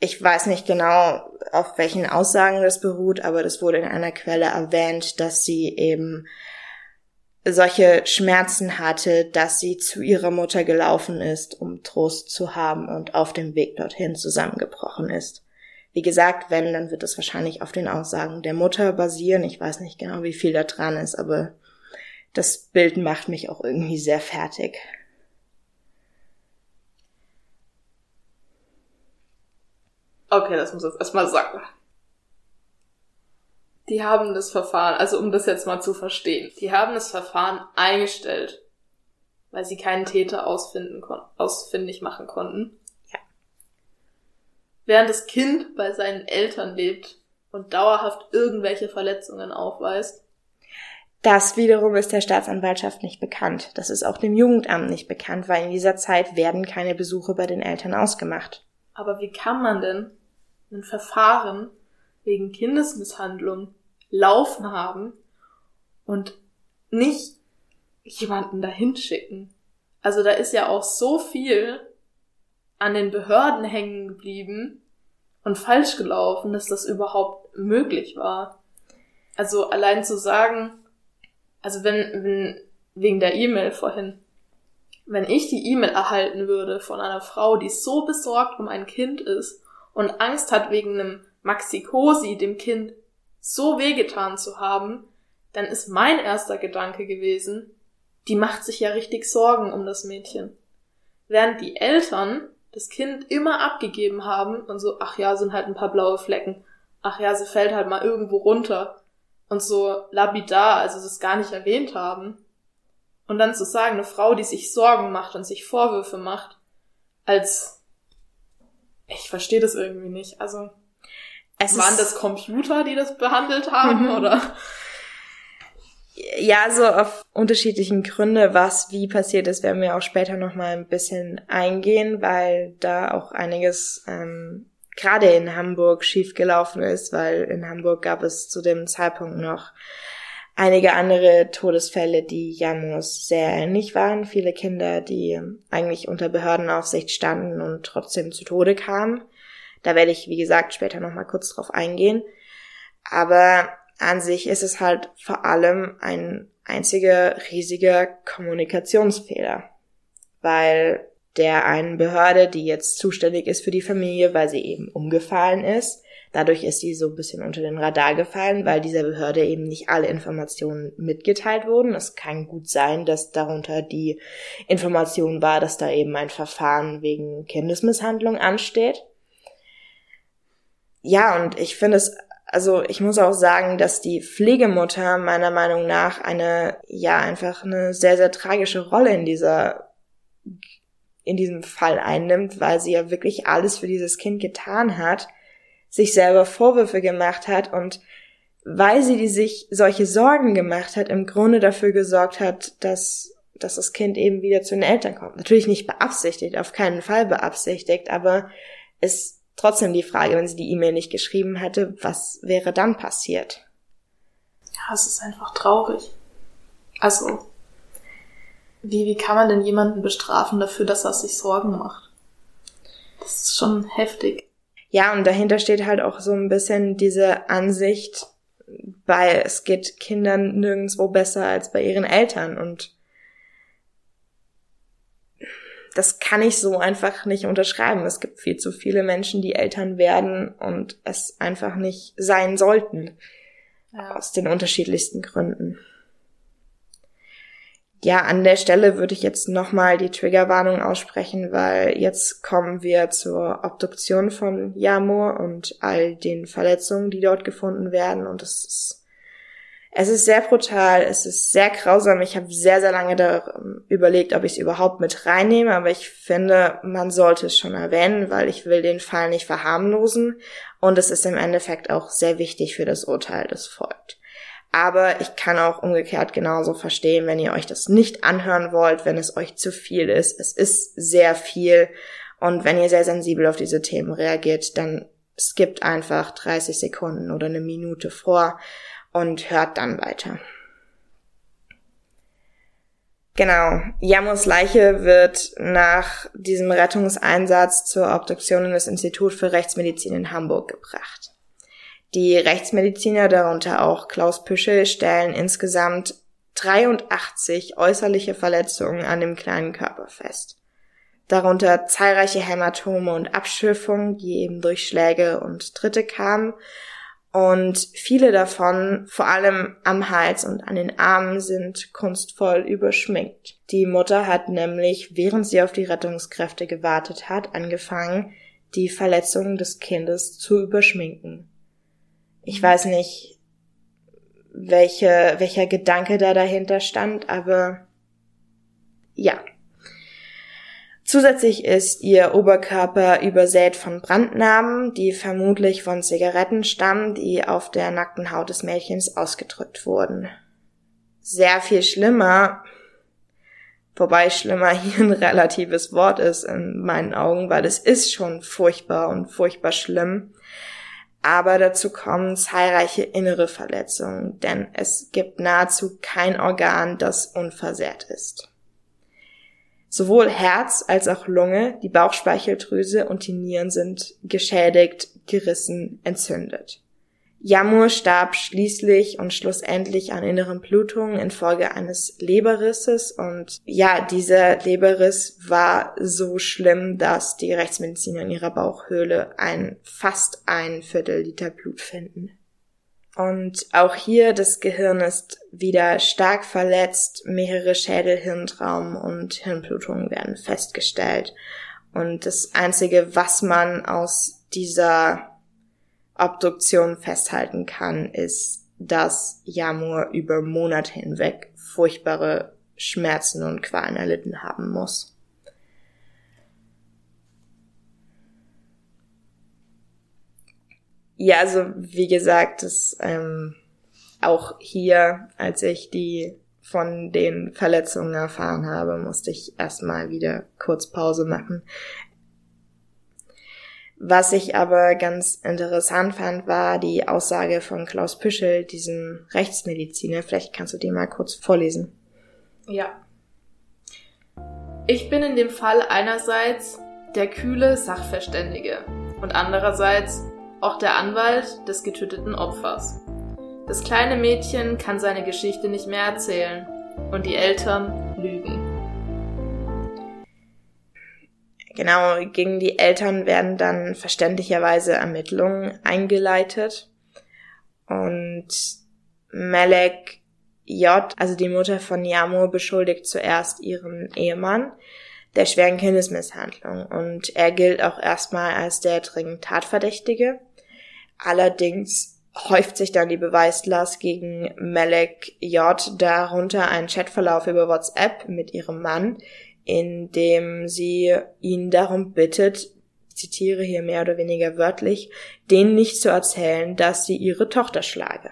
ich weiß nicht genau, auf welchen Aussagen das beruht, aber das wurde in einer Quelle erwähnt, dass sie eben solche Schmerzen hatte, dass sie zu ihrer Mutter gelaufen ist, um Trost zu haben und auf dem Weg dorthin zusammengebrochen ist. Wie gesagt, wenn, dann wird es wahrscheinlich auf den Aussagen der Mutter basieren. Ich weiß nicht genau, wie viel da dran ist, aber das Bild macht mich auch irgendwie sehr fertig. Okay, das muss jetzt erstmal sagen. Die haben das Verfahren, also um das jetzt mal zu verstehen, die haben das Verfahren eingestellt, weil sie keinen Täter ausfinden ausfindig machen konnten. Ja. Während das Kind bei seinen Eltern lebt und dauerhaft irgendwelche Verletzungen aufweist. Das wiederum ist der Staatsanwaltschaft nicht bekannt. Das ist auch dem Jugendamt nicht bekannt, weil in dieser Zeit werden keine Besuche bei den Eltern ausgemacht. Aber wie kann man denn ein Verfahren wegen Kindesmisshandlung laufen haben und nicht jemanden dahin schicken. Also da ist ja auch so viel an den Behörden hängen geblieben und falsch gelaufen, dass das überhaupt möglich war. Also allein zu sagen, also wenn, wenn wegen der E-Mail vorhin, wenn ich die E-Mail erhalten würde von einer Frau, die so besorgt um ein Kind ist und Angst hat wegen einem Maxikosi, dem Kind, so wehgetan zu haben, dann ist mein erster Gedanke gewesen, die macht sich ja richtig Sorgen um das Mädchen. Während die Eltern das Kind immer abgegeben haben und so, ach ja, sind halt ein paar blaue Flecken, ach ja, sie fällt halt mal irgendwo runter und so labidar, also es gar nicht erwähnt haben. Und dann zu sagen, eine Frau, die sich Sorgen macht und sich Vorwürfe macht, als ich verstehe das irgendwie nicht. Also es waren das Computer, die das behandelt haben, mhm. oder? Ja, so auf unterschiedlichen Gründe, was wie passiert ist, werden wir auch später noch mal ein bisschen eingehen, weil da auch einiges ähm, gerade in Hamburg schiefgelaufen ist, weil in Hamburg gab es zu dem Zeitpunkt noch einige andere Todesfälle, die Janus sehr ähnlich waren. Viele Kinder, die eigentlich unter Behördenaufsicht standen und trotzdem zu Tode kamen. Da werde ich, wie gesagt, später nochmal kurz drauf eingehen. Aber an sich ist es halt vor allem ein einziger riesiger Kommunikationsfehler. Weil der einen Behörde, die jetzt zuständig ist für die Familie, weil sie eben umgefallen ist, dadurch ist sie so ein bisschen unter den Radar gefallen, weil dieser Behörde eben nicht alle Informationen mitgeteilt wurden. Es kann gut sein, dass darunter die Information war, dass da eben ein Verfahren wegen Kindesmisshandlung ansteht ja, und ich finde es, also ich muss auch sagen, dass die Pflegemutter meiner Meinung nach eine, ja, einfach eine sehr, sehr tragische Rolle in dieser, in diesem Fall einnimmt, weil sie ja wirklich alles für dieses Kind getan hat, sich selber Vorwürfe gemacht hat und weil sie die sich solche Sorgen gemacht hat, im Grunde dafür gesorgt hat, dass, dass das Kind eben wieder zu den Eltern kommt. Natürlich nicht beabsichtigt, auf keinen Fall beabsichtigt, aber es trotzdem die Frage, wenn sie die E-Mail nicht geschrieben hätte, was wäre dann passiert? Ja, es ist einfach traurig. Also, wie, wie kann man denn jemanden bestrafen dafür, dass er sich Sorgen macht? Das ist schon heftig. Ja, und dahinter steht halt auch so ein bisschen diese Ansicht, weil es geht Kindern nirgendwo besser als bei ihren Eltern und das kann ich so einfach nicht unterschreiben. Es gibt viel zu viele Menschen, die Eltern werden und es einfach nicht sein sollten. Ja. Aus den unterschiedlichsten Gründen. Ja, an der Stelle würde ich jetzt nochmal die Triggerwarnung aussprechen, weil jetzt kommen wir zur Obduktion von Jamur und all den Verletzungen, die dort gefunden werden. Und es ist es ist sehr brutal, es ist sehr grausam. Ich habe sehr, sehr lange da ähm, überlegt, ob ich es überhaupt mit reinnehme, aber ich finde, man sollte es schon erwähnen, weil ich will den Fall nicht verharmlosen und es ist im Endeffekt auch sehr wichtig für das Urteil, das folgt. Aber ich kann auch umgekehrt genauso verstehen, wenn ihr euch das nicht anhören wollt, wenn es euch zu viel ist. Es ist sehr viel und wenn ihr sehr sensibel auf diese Themen reagiert, dann skippt einfach 30 Sekunden oder eine Minute vor und hört dann weiter. Genau. Yamos Leiche wird nach diesem Rettungseinsatz zur Obduktion in das Institut für Rechtsmedizin in Hamburg gebracht. Die Rechtsmediziner, darunter auch Klaus Püschel, stellen insgesamt 83 äußerliche Verletzungen an dem kleinen Körper fest. Darunter zahlreiche Hämatome und Abschürfungen, die eben durch Schläge und Tritte kamen und viele davon, vor allem am Hals und an den Armen, sind kunstvoll überschminkt. Die Mutter hat nämlich, während sie auf die Rettungskräfte gewartet hat, angefangen, die Verletzungen des Kindes zu überschminken. Ich weiß nicht, welche, welcher Gedanke da dahinter stand, aber ja, Zusätzlich ist ihr Oberkörper übersät von Brandnarben, die vermutlich von Zigaretten stammen, die auf der nackten Haut des Mädchens ausgedrückt wurden. Sehr viel schlimmer, wobei schlimmer *laughs* hier ein relatives Wort ist in meinen Augen, weil es ist schon furchtbar und furchtbar schlimm. Aber dazu kommen zahlreiche innere Verletzungen, denn es gibt nahezu kein Organ, das unversehrt ist. Sowohl Herz als auch Lunge, die Bauchspeicheldrüse und die Nieren sind geschädigt, gerissen, entzündet. Jamur starb schließlich und schlussendlich an inneren Blutungen infolge eines Leberrisses und ja, dieser Leberriss war so schlimm, dass die Rechtsmediziner in ihrer Bauchhöhle ein fast ein Viertel Liter Blut finden. Und auch hier das Gehirn ist wieder stark verletzt, mehrere Schädelhirntraum und Hirnblutungen werden festgestellt. Und das Einzige, was man aus dieser Obduktion festhalten kann, ist, dass Jamur über Monate hinweg furchtbare Schmerzen und Qualen erlitten haben muss. Ja, also wie gesagt, das ähm, auch hier, als ich die von den Verletzungen erfahren habe, musste ich erstmal wieder kurz Pause machen. Was ich aber ganz interessant fand, war die Aussage von Klaus Püschel, diesem Rechtsmediziner. Vielleicht kannst du die mal kurz vorlesen. Ja. Ich bin in dem Fall einerseits der kühle Sachverständige und andererseits auch der Anwalt des getöteten Opfers. Das kleine Mädchen kann seine Geschichte nicht mehr erzählen und die Eltern lügen. Genau, gegen die Eltern werden dann verständlicherweise Ermittlungen eingeleitet und Melek J., also die Mutter von Yamo, beschuldigt zuerst ihren Ehemann der schweren Kindesmisshandlung und er gilt auch erstmal als der dringend Tatverdächtige. Allerdings häuft sich dann die Beweislast gegen Melek J. darunter ein Chatverlauf über WhatsApp mit ihrem Mann, in dem sie ihn darum bittet, zitiere hier mehr oder weniger wörtlich, denen nicht zu erzählen, dass sie ihre Tochter schlage.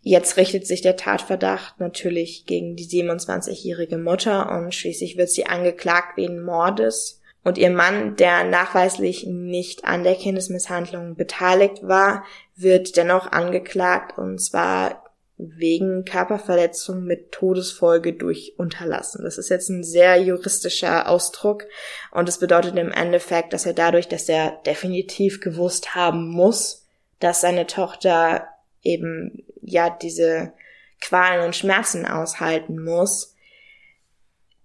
Jetzt richtet sich der Tatverdacht natürlich gegen die 27-jährige Mutter und schließlich wird sie angeklagt wegen Mordes und ihr Mann, der nachweislich nicht an der Kindesmisshandlung beteiligt war, wird dennoch angeklagt und zwar wegen Körperverletzung mit Todesfolge durch Unterlassen. Das ist jetzt ein sehr juristischer Ausdruck und es bedeutet im Endeffekt, dass er dadurch, dass er definitiv gewusst haben muss, dass seine Tochter eben ja diese Qualen und Schmerzen aushalten muss,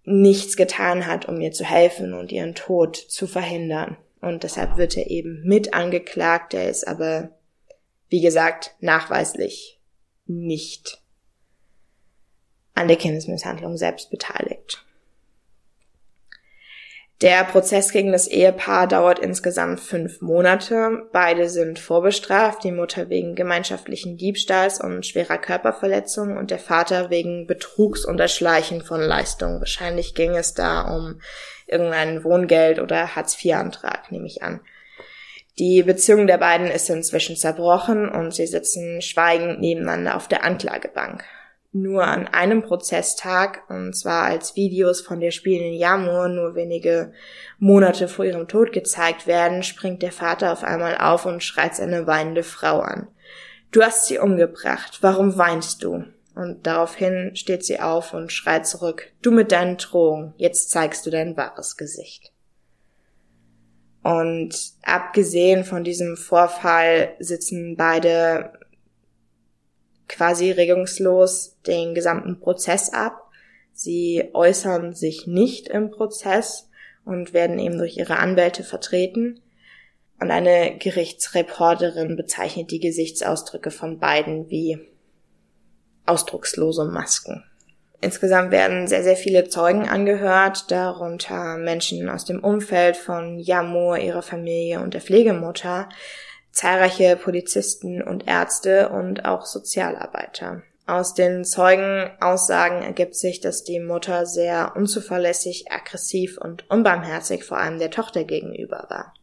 nichts getan hat, um ihr zu helfen und ihren Tod zu verhindern. Und deshalb wird er eben mit angeklagt, er ist aber, wie gesagt, nachweislich nicht an der Kindesmisshandlung selbst beteiligt. Der Prozess gegen das Ehepaar dauert insgesamt fünf Monate. Beide sind vorbestraft, die Mutter wegen gemeinschaftlichen Diebstahls und schwerer Körperverletzung und der Vater wegen Betrugs und Erschleichen von Leistungen. Wahrscheinlich ging es da um irgendeinen Wohngeld- oder Hartz-IV-Antrag, nehme ich an. Die Beziehung der beiden ist inzwischen zerbrochen und sie sitzen schweigend nebeneinander auf der Anklagebank nur an einem Prozesstag, und zwar als Videos von der spielenden Jamur nur wenige Monate vor ihrem Tod gezeigt werden, springt der Vater auf einmal auf und schreit seine weinende Frau an. Du hast sie umgebracht, warum weinst du? Und daraufhin steht sie auf und schreit zurück, du mit deinen Drohungen, jetzt zeigst du dein wahres Gesicht. Und abgesehen von diesem Vorfall sitzen beide quasi regungslos den gesamten Prozess ab. Sie äußern sich nicht im Prozess und werden eben durch ihre Anwälte vertreten. Und eine Gerichtsreporterin bezeichnet die Gesichtsausdrücke von beiden wie ausdruckslose Masken. Insgesamt werden sehr, sehr viele Zeugen angehört, darunter Menschen aus dem Umfeld von Yamo, ihrer Familie und der Pflegemutter, zahlreiche Polizisten und Ärzte und auch Sozialarbeiter. Aus den Zeugenaussagen ergibt sich, dass die Mutter sehr unzuverlässig, aggressiv und unbarmherzig vor allem der Tochter gegenüber war.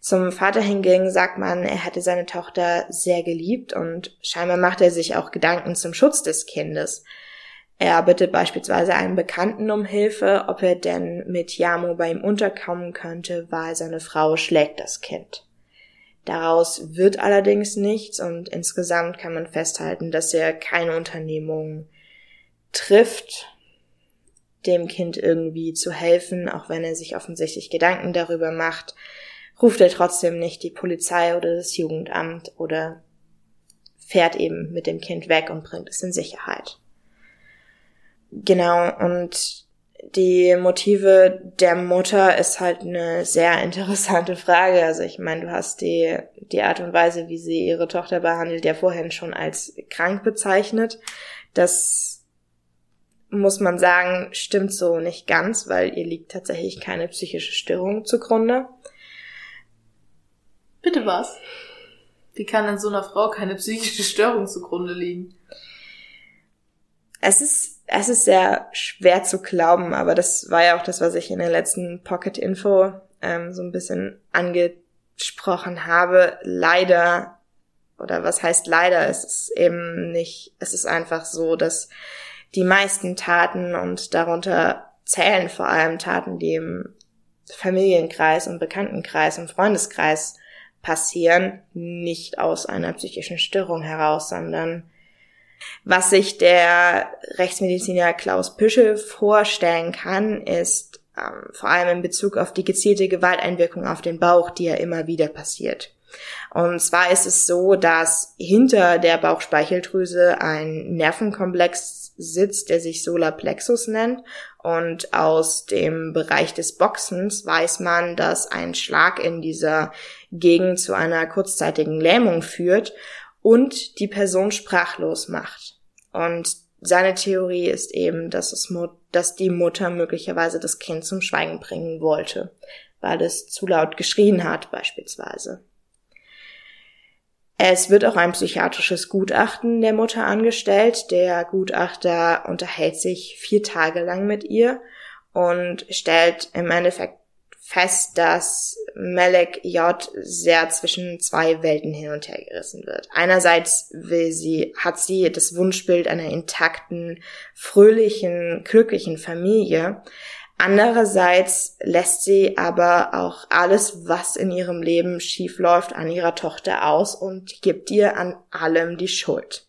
Zum Vater hingegen sagt man, er hätte seine Tochter sehr geliebt und scheinbar macht er sich auch Gedanken zum Schutz des Kindes. Er bittet beispielsweise einen Bekannten um Hilfe, ob er denn mit Yamo bei ihm unterkommen könnte, weil seine Frau schlägt das Kind. Daraus wird allerdings nichts und insgesamt kann man festhalten, dass er keine Unternehmung trifft, dem Kind irgendwie zu helfen, auch wenn er sich offensichtlich Gedanken darüber macht, ruft er trotzdem nicht die Polizei oder das Jugendamt oder fährt eben mit dem Kind weg und bringt es in Sicherheit. Genau, und die Motive der Mutter ist halt eine sehr interessante Frage. Also ich meine, du hast die, die Art und Weise, wie sie ihre Tochter behandelt, ja vorhin schon als krank bezeichnet. Das muss man sagen, stimmt so nicht ganz, weil ihr liegt tatsächlich keine psychische Störung zugrunde. Bitte was? Wie kann in so einer Frau keine psychische Störung zugrunde liegen? Es ist, es ist sehr schwer zu glauben, aber das war ja auch das, was ich in der letzten Pocket Info ähm, so ein bisschen angesprochen habe. Leider, oder was heißt leider, es ist eben nicht, es ist einfach so, dass die meisten Taten und darunter zählen vor allem Taten, die im Familienkreis und Bekanntenkreis und Freundeskreis passieren, nicht aus einer psychischen Störung heraus, sondern was sich der Rechtsmediziner Klaus Püschel vorstellen kann, ist ähm, vor allem in Bezug auf die gezielte Gewalteinwirkung auf den Bauch, die ja immer wieder passiert. Und zwar ist es so, dass hinter der Bauchspeicheldrüse ein Nervenkomplex sitzt, der sich Solarplexus nennt. Und aus dem Bereich des Boxens weiß man, dass ein Schlag in dieser Gegend zu einer kurzzeitigen Lähmung führt und die Person sprachlos macht. Und seine Theorie ist eben, dass, es, dass die Mutter möglicherweise das Kind zum Schweigen bringen wollte, weil es zu laut geschrien hat beispielsweise. Es wird auch ein psychiatrisches Gutachten der Mutter angestellt. Der Gutachter unterhält sich vier Tage lang mit ihr und stellt im Endeffekt fest, dass Melek J sehr zwischen zwei Welten hin und her gerissen wird. Einerseits will sie, hat sie das Wunschbild einer intakten, fröhlichen, glücklichen Familie. Andererseits lässt sie aber auch alles, was in ihrem Leben schief läuft, an ihrer Tochter aus und gibt ihr an allem die Schuld.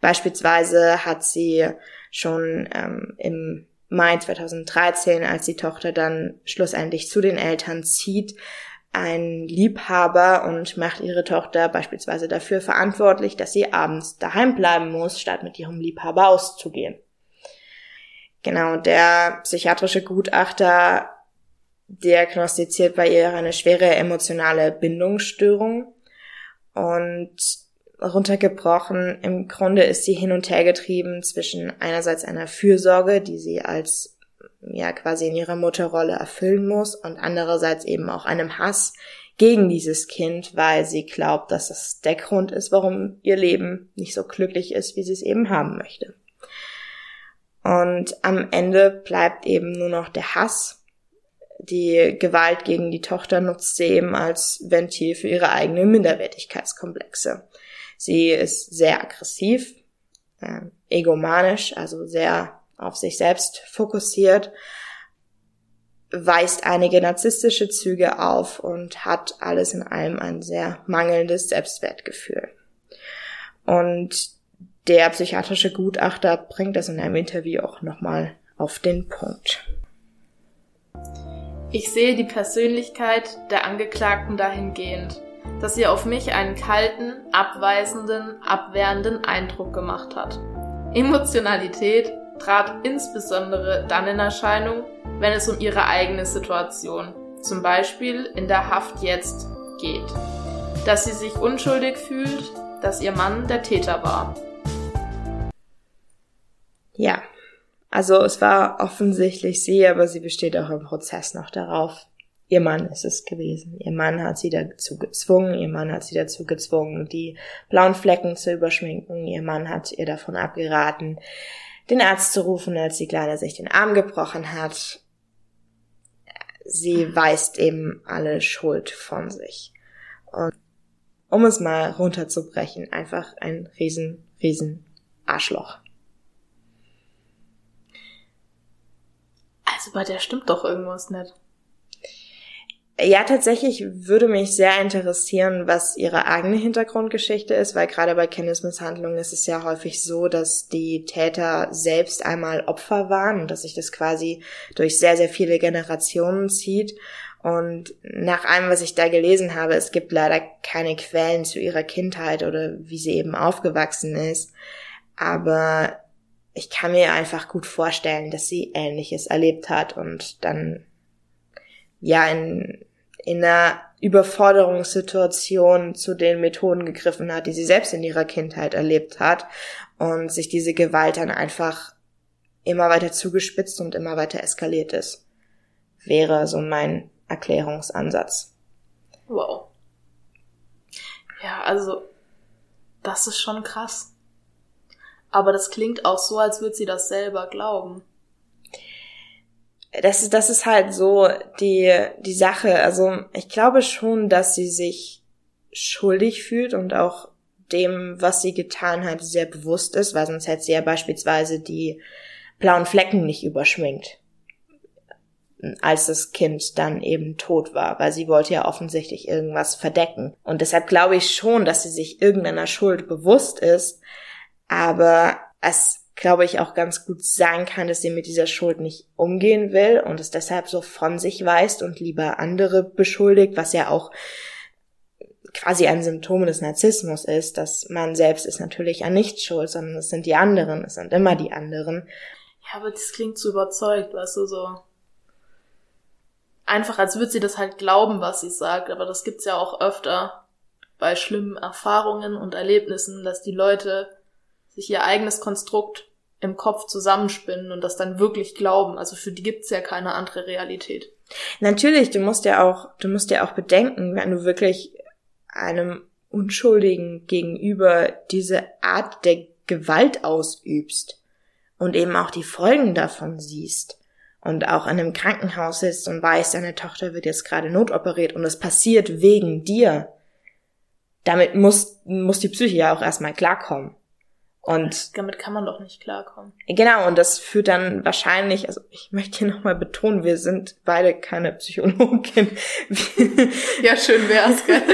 Beispielsweise hat sie schon ähm, im Mai 2013, als die Tochter dann schlussendlich zu den Eltern zieht, ein Liebhaber und macht ihre Tochter beispielsweise dafür verantwortlich, dass sie abends daheim bleiben muss, statt mit ihrem Liebhaber auszugehen. Genau, der psychiatrische Gutachter diagnostiziert bei ihr eine schwere emotionale Bindungsstörung und runtergebrochen, im Grunde ist sie hin und her getrieben zwischen einerseits einer Fürsorge, die sie als ja quasi in ihrer Mutterrolle erfüllen muss und andererseits eben auch einem Hass gegen dieses Kind, weil sie glaubt, dass das der Grund ist, warum ihr Leben nicht so glücklich ist, wie sie es eben haben möchte. Und am Ende bleibt eben nur noch der Hass. Die Gewalt gegen die Tochter nutzt sie eben als Ventil für ihre eigenen Minderwertigkeitskomplexe. Sie ist sehr aggressiv, äh, egomanisch, also sehr auf sich selbst fokussiert, weist einige narzisstische Züge auf und hat alles in allem ein sehr mangelndes Selbstwertgefühl. Und der psychiatrische Gutachter bringt das in einem Interview auch nochmal auf den Punkt. Ich sehe die Persönlichkeit der Angeklagten dahingehend, dass sie auf mich einen kalten, abweisenden, abwehrenden Eindruck gemacht hat. Emotionalität trat insbesondere dann in Erscheinung, wenn es um ihre eigene Situation, zum Beispiel in der Haft jetzt, geht. Dass sie sich unschuldig fühlt, dass ihr Mann der Täter war. Ja, also es war offensichtlich sie, aber sie besteht auch im Prozess noch darauf. Ihr Mann ist es gewesen. Ihr Mann hat sie dazu gezwungen, ihr Mann hat sie dazu gezwungen, die blauen Flecken zu überschminken, ihr Mann hat ihr davon abgeraten, den Arzt zu rufen, als die Kleine sich den Arm gebrochen hat. Sie weist eben alle Schuld von sich. Und um es mal runterzubrechen, einfach ein riesen, riesen Arschloch. Also bei der stimmt doch irgendwas nicht. Ja, tatsächlich würde mich sehr interessieren, was ihre eigene Hintergrundgeschichte ist, weil gerade bei Kindesmisshandlungen ist es ja häufig so, dass die Täter selbst einmal Opfer waren und dass sich das quasi durch sehr, sehr viele Generationen zieht. Und nach allem, was ich da gelesen habe, es gibt leider keine Quellen zu ihrer Kindheit oder wie sie eben aufgewachsen ist. Aber ich kann mir einfach gut vorstellen, dass sie Ähnliches erlebt hat und dann ja in, in einer Überforderungssituation zu den Methoden gegriffen hat, die sie selbst in ihrer Kindheit erlebt hat und sich diese Gewalt dann einfach immer weiter zugespitzt und immer weiter eskaliert ist. Wäre so mein Erklärungsansatz. Wow. Ja, also das ist schon krass. Aber das klingt auch so, als würde sie das selber glauben das ist, das ist halt so die, die Sache. Also ich glaube schon, dass sie sich schuldig fühlt und auch dem, was sie getan hat, sehr bewusst ist, weil sonst hätte sie ja beispielsweise die blauen Flecken nicht überschminkt, als das Kind dann eben tot war, weil sie wollte ja offensichtlich irgendwas verdecken. Und deshalb glaube ich schon, dass sie sich irgendeiner Schuld bewusst ist, aber es glaube ich, auch ganz gut sein kann, dass sie mit dieser Schuld nicht umgehen will und es deshalb so von sich weist und lieber andere beschuldigt, was ja auch quasi ein Symptom des Narzissmus ist, dass man selbst ist natürlich an nichts schuld, sondern es sind die anderen, es sind immer die anderen. Ja, aber das klingt zu überzeugt, weißt du, so. Einfach als würde sie das halt glauben, was sie sagt, aber das gibt's ja auch öfter bei schlimmen Erfahrungen und Erlebnissen, dass die Leute sich ihr eigenes Konstrukt im Kopf zusammenspinnen und das dann wirklich glauben. Also für die gibt's ja keine andere Realität. Natürlich, du musst ja auch, du musst ja auch bedenken, wenn du wirklich einem Unschuldigen gegenüber diese Art der Gewalt ausübst und eben auch die Folgen davon siehst und auch in einem Krankenhaus sitzt und weißt, deine Tochter wird jetzt gerade notoperiert und es passiert wegen dir. Damit muss, muss die Psyche ja auch erstmal klarkommen. Und damit kann man doch nicht klarkommen. Genau, und das führt dann wahrscheinlich, also ich möchte hier nochmal betonen, wir sind beide keine Psychologin. *laughs* ja, schön wär's, gell? *laughs*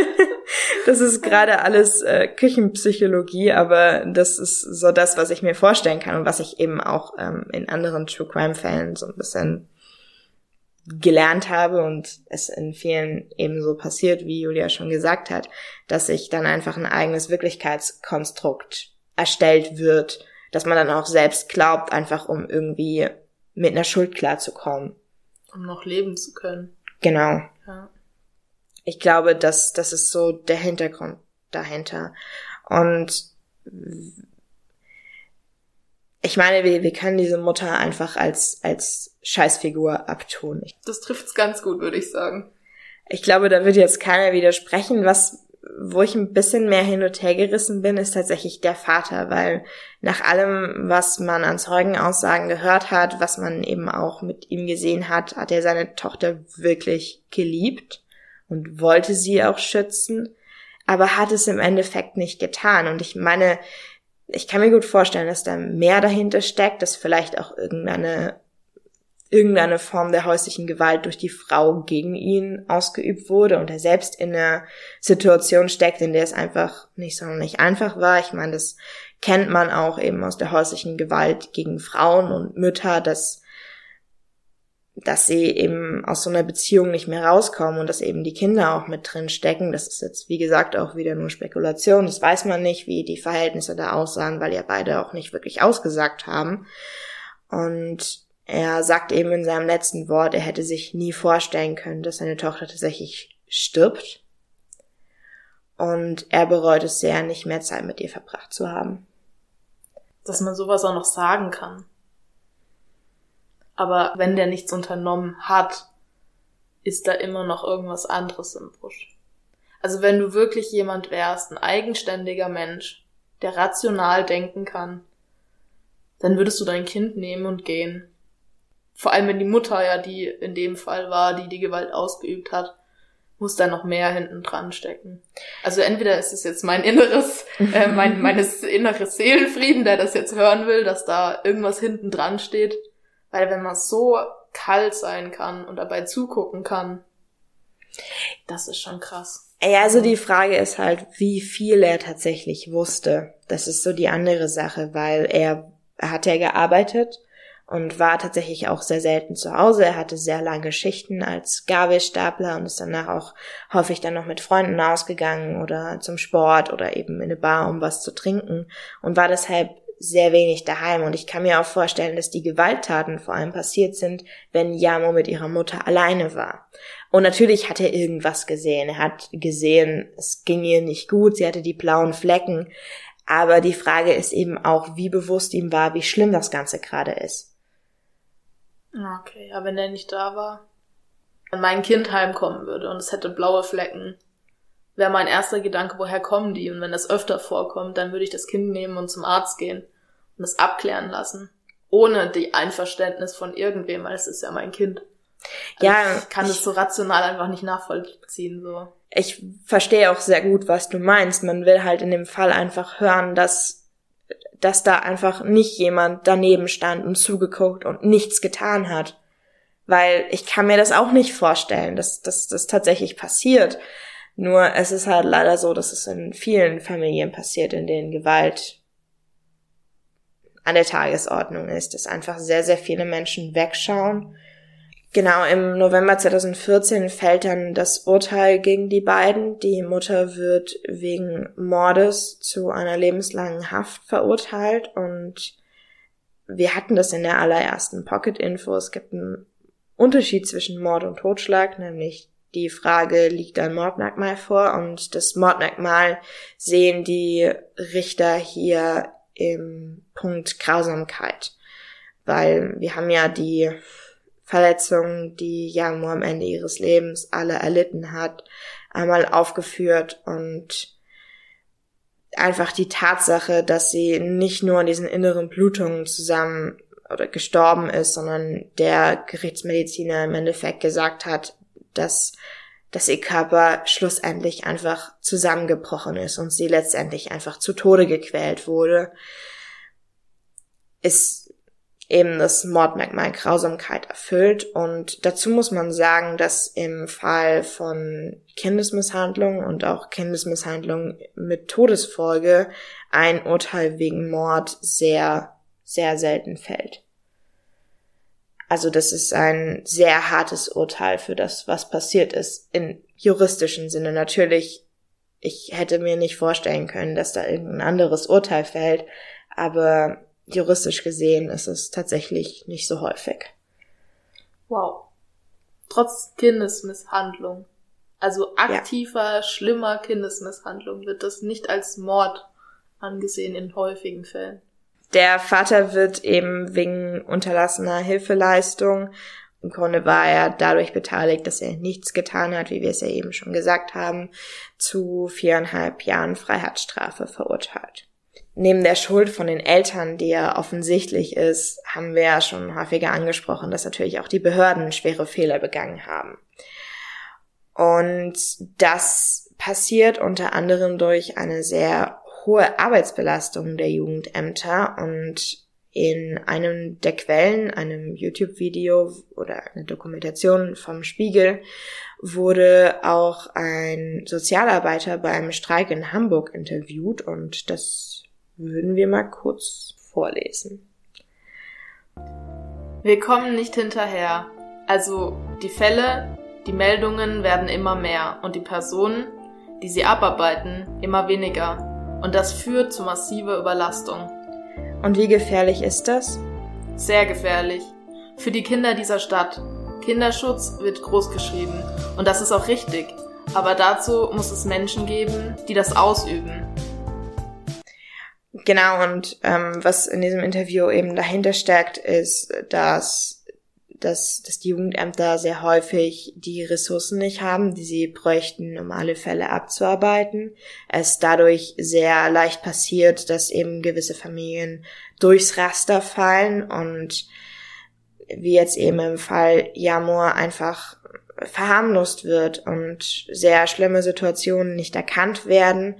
Das ist gerade alles äh, Küchenpsychologie, aber das ist so das, was ich mir vorstellen kann und was ich eben auch ähm, in anderen True Crime Fällen so ein bisschen gelernt habe und es in vielen eben so passiert, wie Julia schon gesagt hat, dass sich dann einfach ein eigenes Wirklichkeitskonstrukt erstellt wird, dass man dann auch selbst glaubt, einfach um irgendwie mit einer Schuld klarzukommen. Um noch leben zu können. Genau. Ja. Ich glaube, dass das ist so der Hintergrund dahinter. Und ich meine, wir, wir können diese Mutter einfach als, als Scheißfigur abtun. Das trifft's ganz gut, würde ich sagen. Ich glaube, da wird jetzt keiner widersprechen. Was wo ich ein bisschen mehr hin und her gerissen bin, ist tatsächlich der Vater, weil nach allem, was man an Zeugenaussagen gehört hat, was man eben auch mit ihm gesehen hat, hat er seine Tochter wirklich geliebt und wollte sie auch schützen, aber hat es im Endeffekt nicht getan. Und ich meine, ich kann mir gut vorstellen, dass da mehr dahinter steckt, dass vielleicht auch irgendeine irgendeine Form der häuslichen Gewalt durch die Frau gegen ihn ausgeübt wurde und er selbst in einer Situation steckt, in der es einfach nicht so nicht einfach war. Ich meine, das kennt man auch eben aus der häuslichen Gewalt gegen Frauen und Mütter, dass dass sie eben aus so einer Beziehung nicht mehr rauskommen und dass eben die Kinder auch mit drin stecken. Das ist jetzt, wie gesagt, auch wieder nur Spekulation. Das weiß man nicht, wie die Verhältnisse da aussahen, weil ja beide auch nicht wirklich ausgesagt haben. Und er sagt eben in seinem letzten Wort, er hätte sich nie vorstellen können, dass seine Tochter tatsächlich stirbt. Und er bereut es sehr, nicht mehr Zeit mit ihr verbracht zu haben. Dass man sowas auch noch sagen kann. Aber wenn der nichts unternommen hat, ist da immer noch irgendwas anderes im Busch. Also wenn du wirklich jemand wärst, ein eigenständiger Mensch, der rational denken kann, dann würdest du dein Kind nehmen und gehen. Vor allem wenn die Mutter ja die in dem Fall war, die die Gewalt ausgeübt hat, muss da noch mehr hinten dran stecken. Also entweder ist es jetzt mein inneres, *laughs* äh, mein meines inneres Seelenfrieden, der das jetzt hören will, dass da irgendwas hinten dran steht, weil wenn man so kalt sein kann und dabei zugucken kann, das ist schon krass. Ja, also die Frage ist halt, wie viel er tatsächlich wusste. Das ist so die andere Sache, weil er, er hat ja gearbeitet und war tatsächlich auch sehr selten zu Hause. Er hatte sehr lange Schichten als Gabelstapler und ist danach auch häufig dann noch mit Freunden ausgegangen oder zum Sport oder eben in eine Bar, um was zu trinken und war deshalb sehr wenig daheim und ich kann mir auch vorstellen, dass die Gewalttaten vor allem passiert sind, wenn Yamo mit ihrer Mutter alleine war. Und natürlich hat er irgendwas gesehen. Er hat gesehen, es ging ihr nicht gut, sie hatte die blauen Flecken. Aber die Frage ist eben auch, wie bewusst ihm war, wie schlimm das Ganze gerade ist. Okay, ja, wenn er nicht da war, wenn mein Kind heimkommen würde und es hätte blaue Flecken, wäre mein erster Gedanke, woher kommen die? Und wenn das öfter vorkommt, dann würde ich das Kind nehmen und zum Arzt gehen und es abklären lassen. Ohne die Einverständnis von irgendwem, weil es ist ja mein Kind. Also ja. Ich kann es so rational einfach nicht nachvollziehen, so. Ich verstehe auch sehr gut, was du meinst. Man will halt in dem Fall einfach hören, dass, dass da einfach nicht jemand daneben stand und zugeguckt und nichts getan hat. Weil ich kann mir das auch nicht vorstellen, dass, dass das tatsächlich passiert. Nur es ist halt leider so, dass es in vielen Familien passiert, in denen Gewalt an der Tagesordnung ist, dass einfach sehr, sehr viele Menschen wegschauen. Genau, im November 2014 fällt dann das Urteil gegen die beiden. Die Mutter wird wegen Mordes zu einer lebenslangen Haft verurteilt und wir hatten das in der allerersten Pocket-Info. Es gibt einen Unterschied zwischen Mord und Totschlag, nämlich die Frage, liegt ein Mordmerkmal vor? Und das Mordmerkmal sehen die Richter hier im Punkt Grausamkeit. Weil wir haben ja die Verletzungen, die Yangmo am Ende ihres Lebens alle erlitten hat, einmal aufgeführt und einfach die Tatsache, dass sie nicht nur an diesen inneren Blutungen zusammen oder gestorben ist, sondern der Gerichtsmediziner im Endeffekt gesagt hat, dass, dass ihr Körper schlussendlich einfach zusammengebrochen ist und sie letztendlich einfach zu Tode gequält wurde, ist eben das Mordmerkmal Grausamkeit erfüllt. Und dazu muss man sagen, dass im Fall von Kindesmisshandlung und auch Kindesmisshandlung mit Todesfolge ein Urteil wegen Mord sehr, sehr selten fällt. Also das ist ein sehr hartes Urteil für das, was passiert ist, im juristischen Sinne. Natürlich, ich hätte mir nicht vorstellen können, dass da irgendein anderes Urteil fällt, aber juristisch gesehen ist es tatsächlich nicht so häufig. Wow. Trotz Kindesmisshandlung, also aktiver, ja. schlimmer Kindesmisshandlung, wird das nicht als Mord angesehen in häufigen Fällen. Der Vater wird eben wegen unterlassener Hilfeleistung im Grunde war er dadurch beteiligt, dass er nichts getan hat, wie wir es ja eben schon gesagt haben, zu viereinhalb Jahren Freiheitsstrafe verurteilt. Neben der Schuld von den Eltern, die ja offensichtlich ist, haben wir ja schon häufiger angesprochen, dass natürlich auch die Behörden schwere Fehler begangen haben. Und das passiert unter anderem durch eine sehr hohe Arbeitsbelastung der Jugendämter und in einem der Quellen, einem YouTube-Video oder eine Dokumentation vom Spiegel, wurde auch ein Sozialarbeiter beim Streik in Hamburg interviewt und das würden wir mal kurz vorlesen. Wir kommen nicht hinterher. Also die Fälle, die Meldungen werden immer mehr und die Personen, die sie abarbeiten, immer weniger. Und das führt zu massiver Überlastung. Und wie gefährlich ist das? Sehr gefährlich. Für die Kinder dieser Stadt. Kinderschutz wird großgeschrieben. Und das ist auch richtig. Aber dazu muss es Menschen geben, die das ausüben. Genau, und ähm, was in diesem Interview eben dahinter steckt, ist, dass, dass, dass die Jugendämter sehr häufig die Ressourcen nicht haben, die sie bräuchten, um alle Fälle abzuarbeiten. Es dadurch sehr leicht passiert, dass eben gewisse Familien durchs Raster fallen und wie jetzt eben im Fall Jamor einfach verharmlost wird und sehr schlimme Situationen nicht erkannt werden.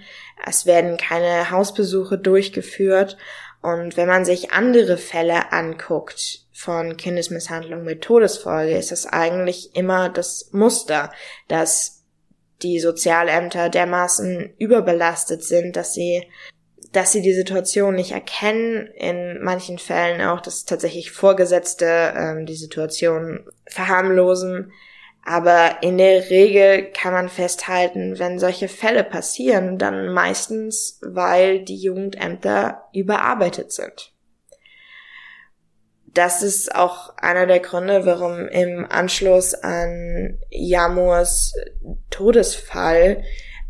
Es werden keine Hausbesuche durchgeführt. Und wenn man sich andere Fälle anguckt von Kindesmisshandlung mit Todesfolge, ist das eigentlich immer das Muster, dass die Sozialämter dermaßen überbelastet sind, dass sie dass sie die Situation nicht erkennen, in manchen Fällen auch, dass tatsächlich Vorgesetzte ähm, die Situation verharmlosen, aber in der Regel kann man festhalten, wenn solche Fälle passieren, dann meistens, weil die Jugendämter überarbeitet sind. Das ist auch einer der Gründe, warum im Anschluss an Jamurs Todesfall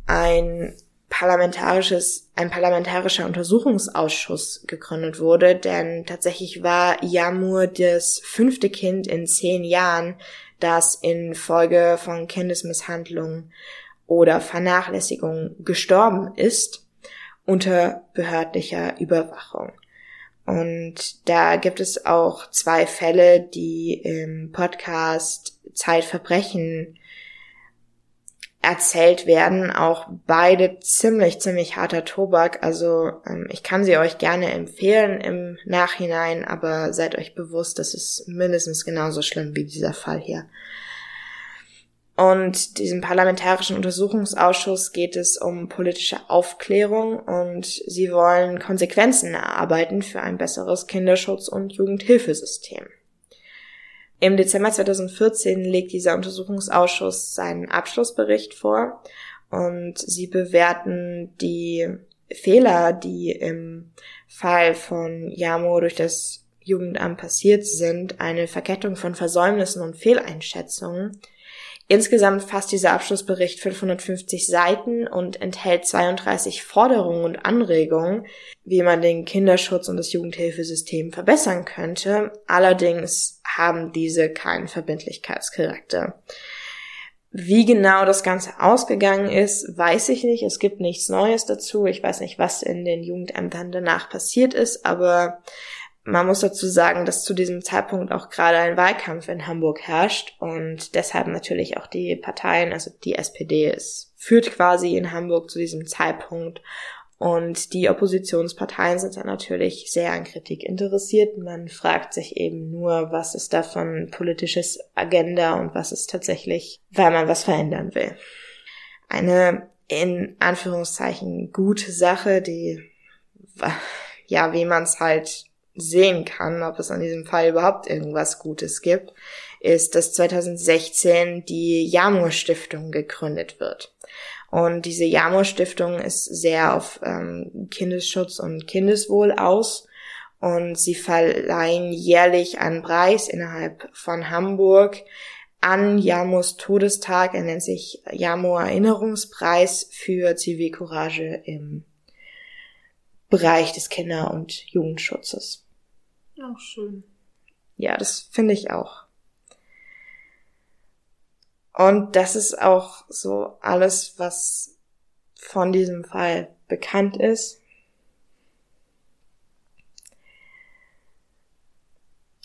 ein parlamentarisches, ein parlamentarischer Untersuchungsausschuss gegründet wurde, denn tatsächlich war Jamur das fünfte Kind in zehn Jahren, das infolge von Kindesmisshandlung oder Vernachlässigung gestorben ist unter behördlicher Überwachung. Und da gibt es auch zwei Fälle, die im Podcast Zeitverbrechen erzählt werden. Auch beide ziemlich, ziemlich harter Tobak. Also ähm, ich kann sie euch gerne empfehlen im Nachhinein, aber seid euch bewusst, das ist mindestens genauso schlimm wie dieser Fall hier. Und diesem parlamentarischen Untersuchungsausschuss geht es um politische Aufklärung und sie wollen Konsequenzen erarbeiten für ein besseres Kinderschutz- und Jugendhilfesystem. Im Dezember 2014 legt dieser Untersuchungsausschuss seinen Abschlussbericht vor und sie bewerten die Fehler, die im Fall von Yamo durch das Jugendamt passiert sind, eine Verkettung von Versäumnissen und Fehleinschätzungen, Insgesamt fasst dieser Abschlussbericht 550 Seiten und enthält 32 Forderungen und Anregungen, wie man den Kinderschutz und das Jugendhilfesystem verbessern könnte. Allerdings haben diese keinen Verbindlichkeitscharakter. Wie genau das Ganze ausgegangen ist, weiß ich nicht. Es gibt nichts Neues dazu. Ich weiß nicht, was in den Jugendämtern danach passiert ist, aber man muss dazu sagen, dass zu diesem Zeitpunkt auch gerade ein Wahlkampf in Hamburg herrscht und deshalb natürlich auch die Parteien, also die SPD ist, führt quasi in Hamburg zu diesem Zeitpunkt und die Oppositionsparteien sind dann natürlich sehr an Kritik interessiert. Man fragt sich eben nur, was ist davon politisches Agenda und was ist tatsächlich, weil man was verändern will. Eine in Anführungszeichen gute Sache, die ja, wie man es halt sehen kann, ob es an diesem Fall überhaupt irgendwas Gutes gibt, ist, dass 2016 die Jamur Stiftung gegründet wird. Und diese Jamur Stiftung ist sehr auf ähm, Kindesschutz und Kindeswohl aus und sie verleihen jährlich einen Preis innerhalb von Hamburg an Jamurs Todestag. Er nennt sich Jamur Erinnerungspreis für Zivilcourage im Bereich des Kinder- und Jugendschutzes. Auch schön. Ja, das finde ich auch. Und das ist auch so alles, was von diesem Fall bekannt ist.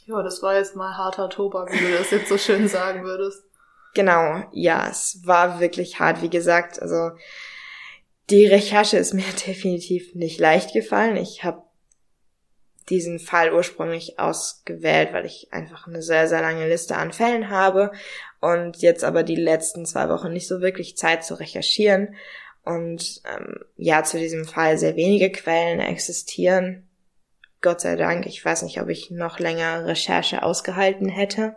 Ja, das war jetzt mal harter Tobak, wie du das jetzt so schön sagen würdest. Genau, ja, es war wirklich hart. Wie gesagt, also die Recherche ist mir *laughs* definitiv nicht leicht gefallen. Ich habe diesen Fall ursprünglich ausgewählt, weil ich einfach eine sehr, sehr lange Liste an Fällen habe und jetzt aber die letzten zwei Wochen nicht so wirklich Zeit zu recherchieren und ähm, ja, zu diesem Fall sehr wenige Quellen existieren. Gott sei Dank, ich weiß nicht, ob ich noch länger Recherche ausgehalten hätte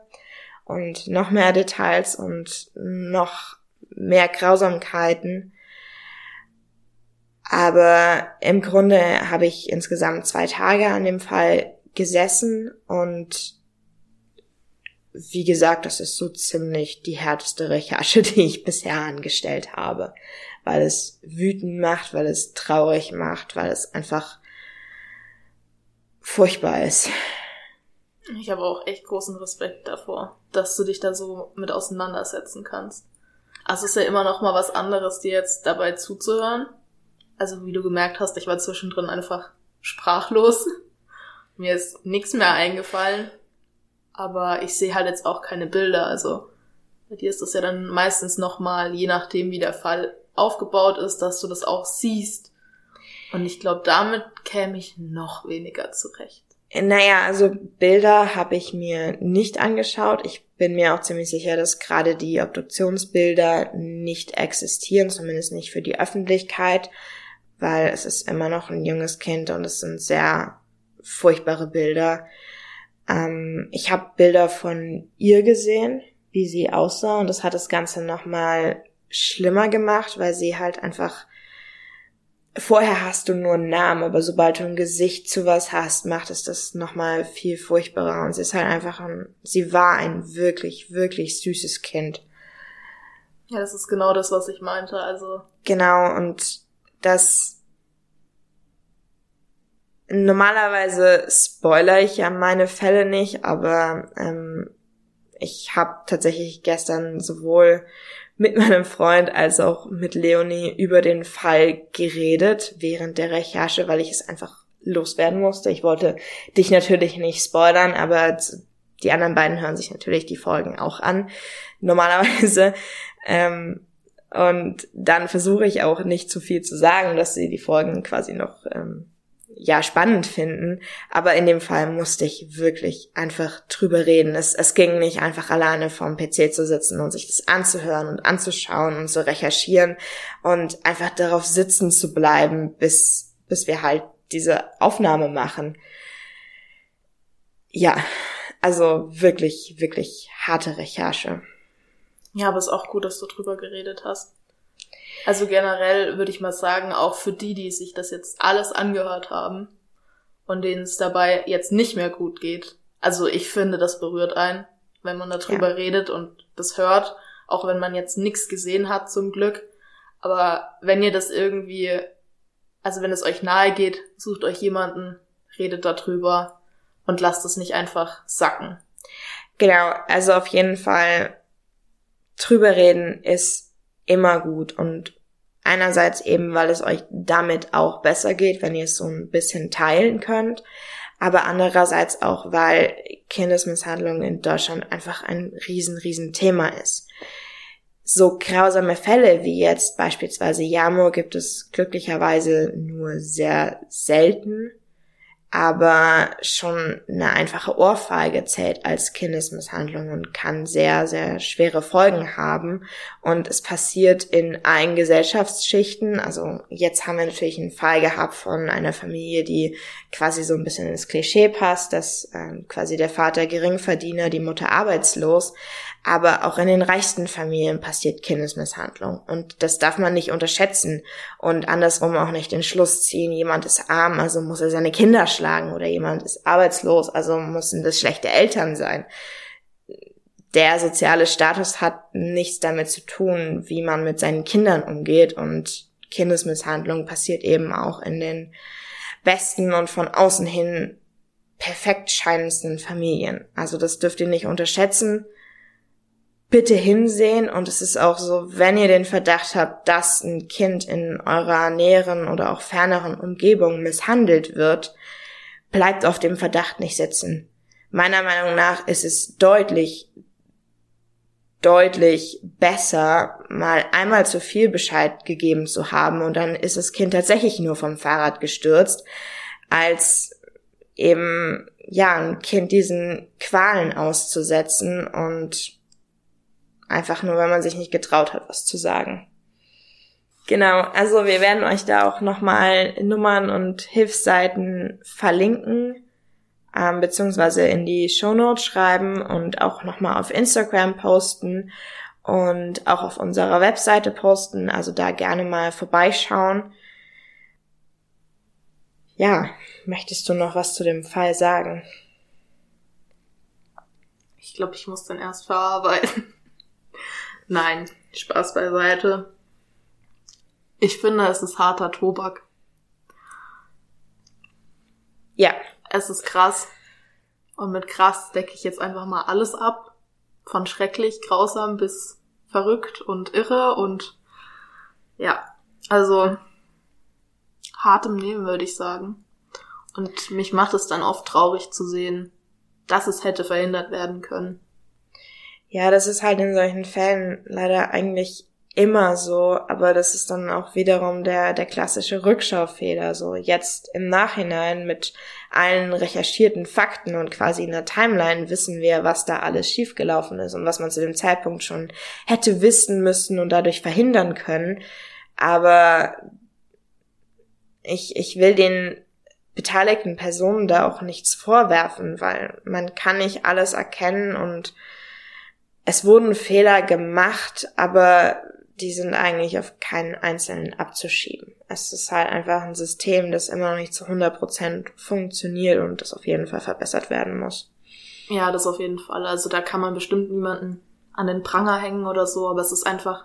und noch mehr Details und noch mehr Grausamkeiten. Aber im Grunde habe ich insgesamt zwei Tage an dem Fall gesessen und wie gesagt, das ist so ziemlich die härteste Recherche, *laughs* die ich bisher angestellt habe, weil es wütend macht, weil es traurig macht, weil es einfach furchtbar ist. Ich habe auch echt großen Respekt davor, dass du dich da so mit auseinandersetzen kannst. Also es ist ja immer noch mal was anderes, dir jetzt dabei zuzuhören. Also wie du gemerkt hast, ich war zwischendrin einfach sprachlos. *laughs* Mir ist nichts mehr eingefallen. Aber ich sehe halt jetzt auch keine Bilder. Also bei dir ist das ja dann meistens noch mal, je nachdem wie der Fall aufgebaut ist, dass du das auch siehst. Und ich glaube, damit käme ich noch weniger zurecht. Naja, also Bilder habe ich mir nicht angeschaut. Ich bin mir auch ziemlich sicher, dass gerade die Obduktionsbilder nicht existieren, zumindest nicht für die Öffentlichkeit, weil es ist immer noch ein junges Kind und es sind sehr furchtbare Bilder. Ähm, ich habe Bilder von ihr gesehen, wie sie aussah und das hat das Ganze nochmal schlimmer gemacht, weil sie halt einfach vorher hast du nur einen Namen, aber sobald du ein Gesicht zu was hast, macht es das nochmal viel furchtbarer. Und sie ist halt einfach ein, sie war ein wirklich, wirklich süßes Kind. Ja, das ist genau das, was ich meinte, also. Genau, und das, normalerweise spoiler ich ja meine Fälle nicht, aber ähm, ich habe tatsächlich gestern sowohl mit *laughs* meinem Freund als auch mit Leonie über den Fall geredet während der Recherche, weil ich es einfach loswerden musste. Ich wollte dich natürlich nicht spoilern, aber die anderen beiden hören sich natürlich die Folgen auch an, normalerweise. Ähm, und dann versuche ich auch nicht zu viel zu sagen, dass sie die Folgen quasi noch ähm, ja spannend finden. Aber in dem Fall musste ich wirklich einfach drüber reden. Es, es ging nicht einfach alleine vorm PC zu sitzen und sich das anzuhören und anzuschauen und zu recherchieren und einfach darauf sitzen zu bleiben, bis, bis wir halt diese Aufnahme machen. Ja, also wirklich, wirklich harte Recherche. Ja, aber es ist auch gut, dass du drüber geredet hast. Also generell würde ich mal sagen, auch für die, die sich das jetzt alles angehört haben und denen es dabei jetzt nicht mehr gut geht. Also ich finde, das berührt einen, wenn man darüber ja. redet und das hört, auch wenn man jetzt nichts gesehen hat zum Glück. Aber wenn ihr das irgendwie, also wenn es euch nahe geht, sucht euch jemanden, redet darüber und lasst es nicht einfach sacken. Genau, also auf jeden Fall drüber reden ist immer gut und einerseits eben, weil es euch damit auch besser geht, wenn ihr es so ein bisschen teilen könnt, aber andererseits auch, weil Kindesmisshandlung in Deutschland einfach ein riesen, riesen Thema ist. So grausame Fälle wie jetzt beispielsweise Jamo gibt es glücklicherweise nur sehr selten aber schon eine einfache Ohrfeige zählt als Kindesmisshandlung und kann sehr, sehr schwere Folgen haben. Und es passiert in allen Gesellschaftsschichten. Also jetzt haben wir natürlich einen Fall gehabt von einer Familie, die quasi so ein bisschen ins Klischee passt, dass äh, quasi der Vater Geringverdiener, die Mutter arbeitslos. Aber auch in den reichsten Familien passiert Kindesmisshandlung. Und das darf man nicht unterschätzen und andersrum auch nicht den Schluss ziehen, jemand ist arm, also muss er seine Kinder schlagen oder jemand ist arbeitslos, also müssen das schlechte Eltern sein. Der soziale Status hat nichts damit zu tun, wie man mit seinen Kindern umgeht und Kindesmisshandlung passiert eben auch in den besten und von außen hin perfekt scheinendsten Familien. Also das dürft ihr nicht unterschätzen bitte hinsehen und es ist auch so, wenn ihr den Verdacht habt, dass ein Kind in eurer näheren oder auch ferneren Umgebung misshandelt wird, bleibt auf dem Verdacht nicht sitzen. Meiner Meinung nach ist es deutlich, deutlich besser, mal einmal zu viel Bescheid gegeben zu haben und dann ist das Kind tatsächlich nur vom Fahrrad gestürzt, als eben, ja, ein Kind diesen Qualen auszusetzen und einfach nur, weil man sich nicht getraut hat, was zu sagen. Genau, also wir werden euch da auch nochmal Nummern und Hilfsseiten verlinken, ähm, beziehungsweise in die Shownotes schreiben und auch nochmal auf Instagram posten und auch auf unserer Webseite posten, also da gerne mal vorbeischauen. Ja, möchtest du noch was zu dem Fall sagen? Ich glaube, ich muss dann erst verarbeiten. *laughs* Nein, Spaß beiseite. Ich finde, es ist harter Tobak. Ja. Es ist krass. Und mit krass decke ich jetzt einfach mal alles ab. Von schrecklich, grausam bis verrückt und irre und ja, also hart im Leben, würde ich sagen. Und mich macht es dann oft traurig zu sehen, dass es hätte verhindert werden können. Ja, das ist halt in solchen Fällen leider eigentlich immer so, aber das ist dann auch wiederum der, der klassische Rückschaufehler. So jetzt im Nachhinein mit allen recherchierten Fakten und quasi in der Timeline wissen wir, was da alles schiefgelaufen ist und was man zu dem Zeitpunkt schon hätte wissen müssen und dadurch verhindern können. Aber ich, ich will den beteiligten Personen da auch nichts vorwerfen, weil man kann nicht alles erkennen und es wurden Fehler gemacht, aber die sind eigentlich auf keinen einzelnen abzuschieben. Es ist halt einfach ein System, das immer noch nicht zu 100% funktioniert und das auf jeden Fall verbessert werden muss. Ja, das auf jeden Fall. Also da kann man bestimmt niemanden an den Pranger hängen oder so, aber es ist einfach,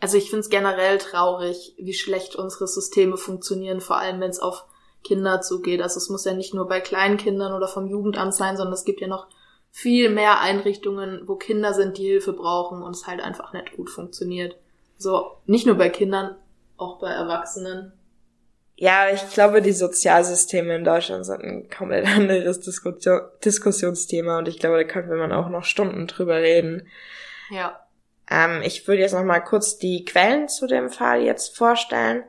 also ich finde es generell traurig, wie schlecht unsere Systeme funktionieren, vor allem wenn es auf Kinder zugeht. Also es muss ja nicht nur bei kleinen Kindern oder vom Jugendamt sein, sondern es gibt ja noch viel mehr Einrichtungen, wo Kinder sind, die Hilfe brauchen und es halt einfach nicht gut funktioniert. So, nicht nur bei Kindern, auch bei Erwachsenen. Ja, ich glaube, die Sozialsysteme in Deutschland sind ein komplett *laughs* anderes Diskussion Diskussionsthema und ich glaube, da könnte man auch noch Stunden drüber reden. Ja. Ähm, ich würde jetzt noch mal kurz die Quellen zu dem Fall jetzt vorstellen.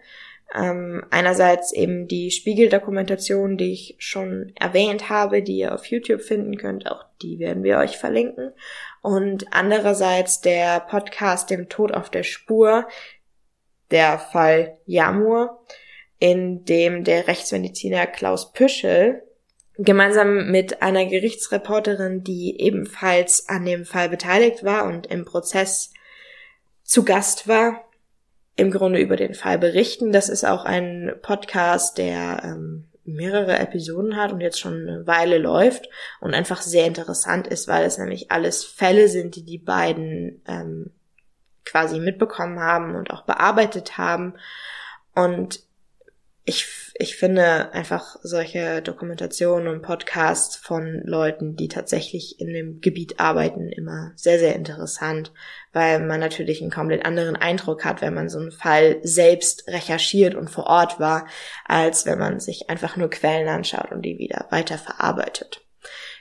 Ähm, einerseits eben die Spiegeldokumentation, die ich schon erwähnt habe, die ihr auf YouTube finden könnt. Auch die werden wir euch verlinken und andererseits der Podcast Dem Tod auf der Spur, der Fall Jamur, in dem der Rechtsmediziner Klaus Püschel gemeinsam mit einer Gerichtsreporterin, die ebenfalls an dem Fall beteiligt war und im Prozess zu Gast war, im Grunde über den Fall berichten. Das ist auch ein Podcast, der ähm, mehrere Episoden hat und jetzt schon eine Weile läuft und einfach sehr interessant ist, weil es nämlich alles Fälle sind, die die beiden ähm, quasi mitbekommen haben und auch bearbeitet haben. Und ich, ich finde einfach solche Dokumentationen und Podcasts von Leuten, die tatsächlich in dem Gebiet arbeiten, immer sehr, sehr interessant, weil man natürlich einen komplett anderen Eindruck hat, wenn man so einen Fall selbst recherchiert und vor Ort war, als wenn man sich einfach nur Quellen anschaut und die wieder weiter verarbeitet.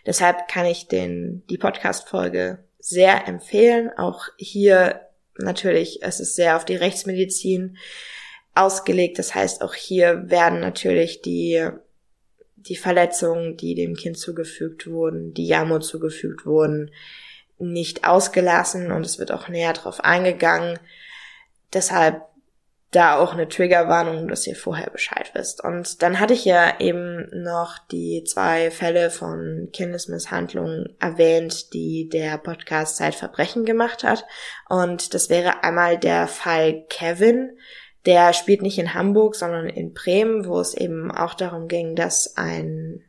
Deshalb kann ich den, die Podcast-Folge sehr empfehlen. Auch hier natürlich, es ist sehr auf die Rechtsmedizin ausgelegt. Das heißt, auch hier werden natürlich die, die Verletzungen, die dem Kind zugefügt wurden, die Jammer zugefügt wurden, nicht ausgelassen und es wird auch näher drauf eingegangen. Deshalb da auch eine Triggerwarnung, dass ihr vorher Bescheid wisst. Und dann hatte ich ja eben noch die zwei Fälle von Kindesmisshandlung erwähnt, die der Podcast Zeitverbrechen gemacht hat. Und das wäre einmal der Fall Kevin. Der spielt nicht in Hamburg, sondern in Bremen, wo es eben auch darum ging, dass ein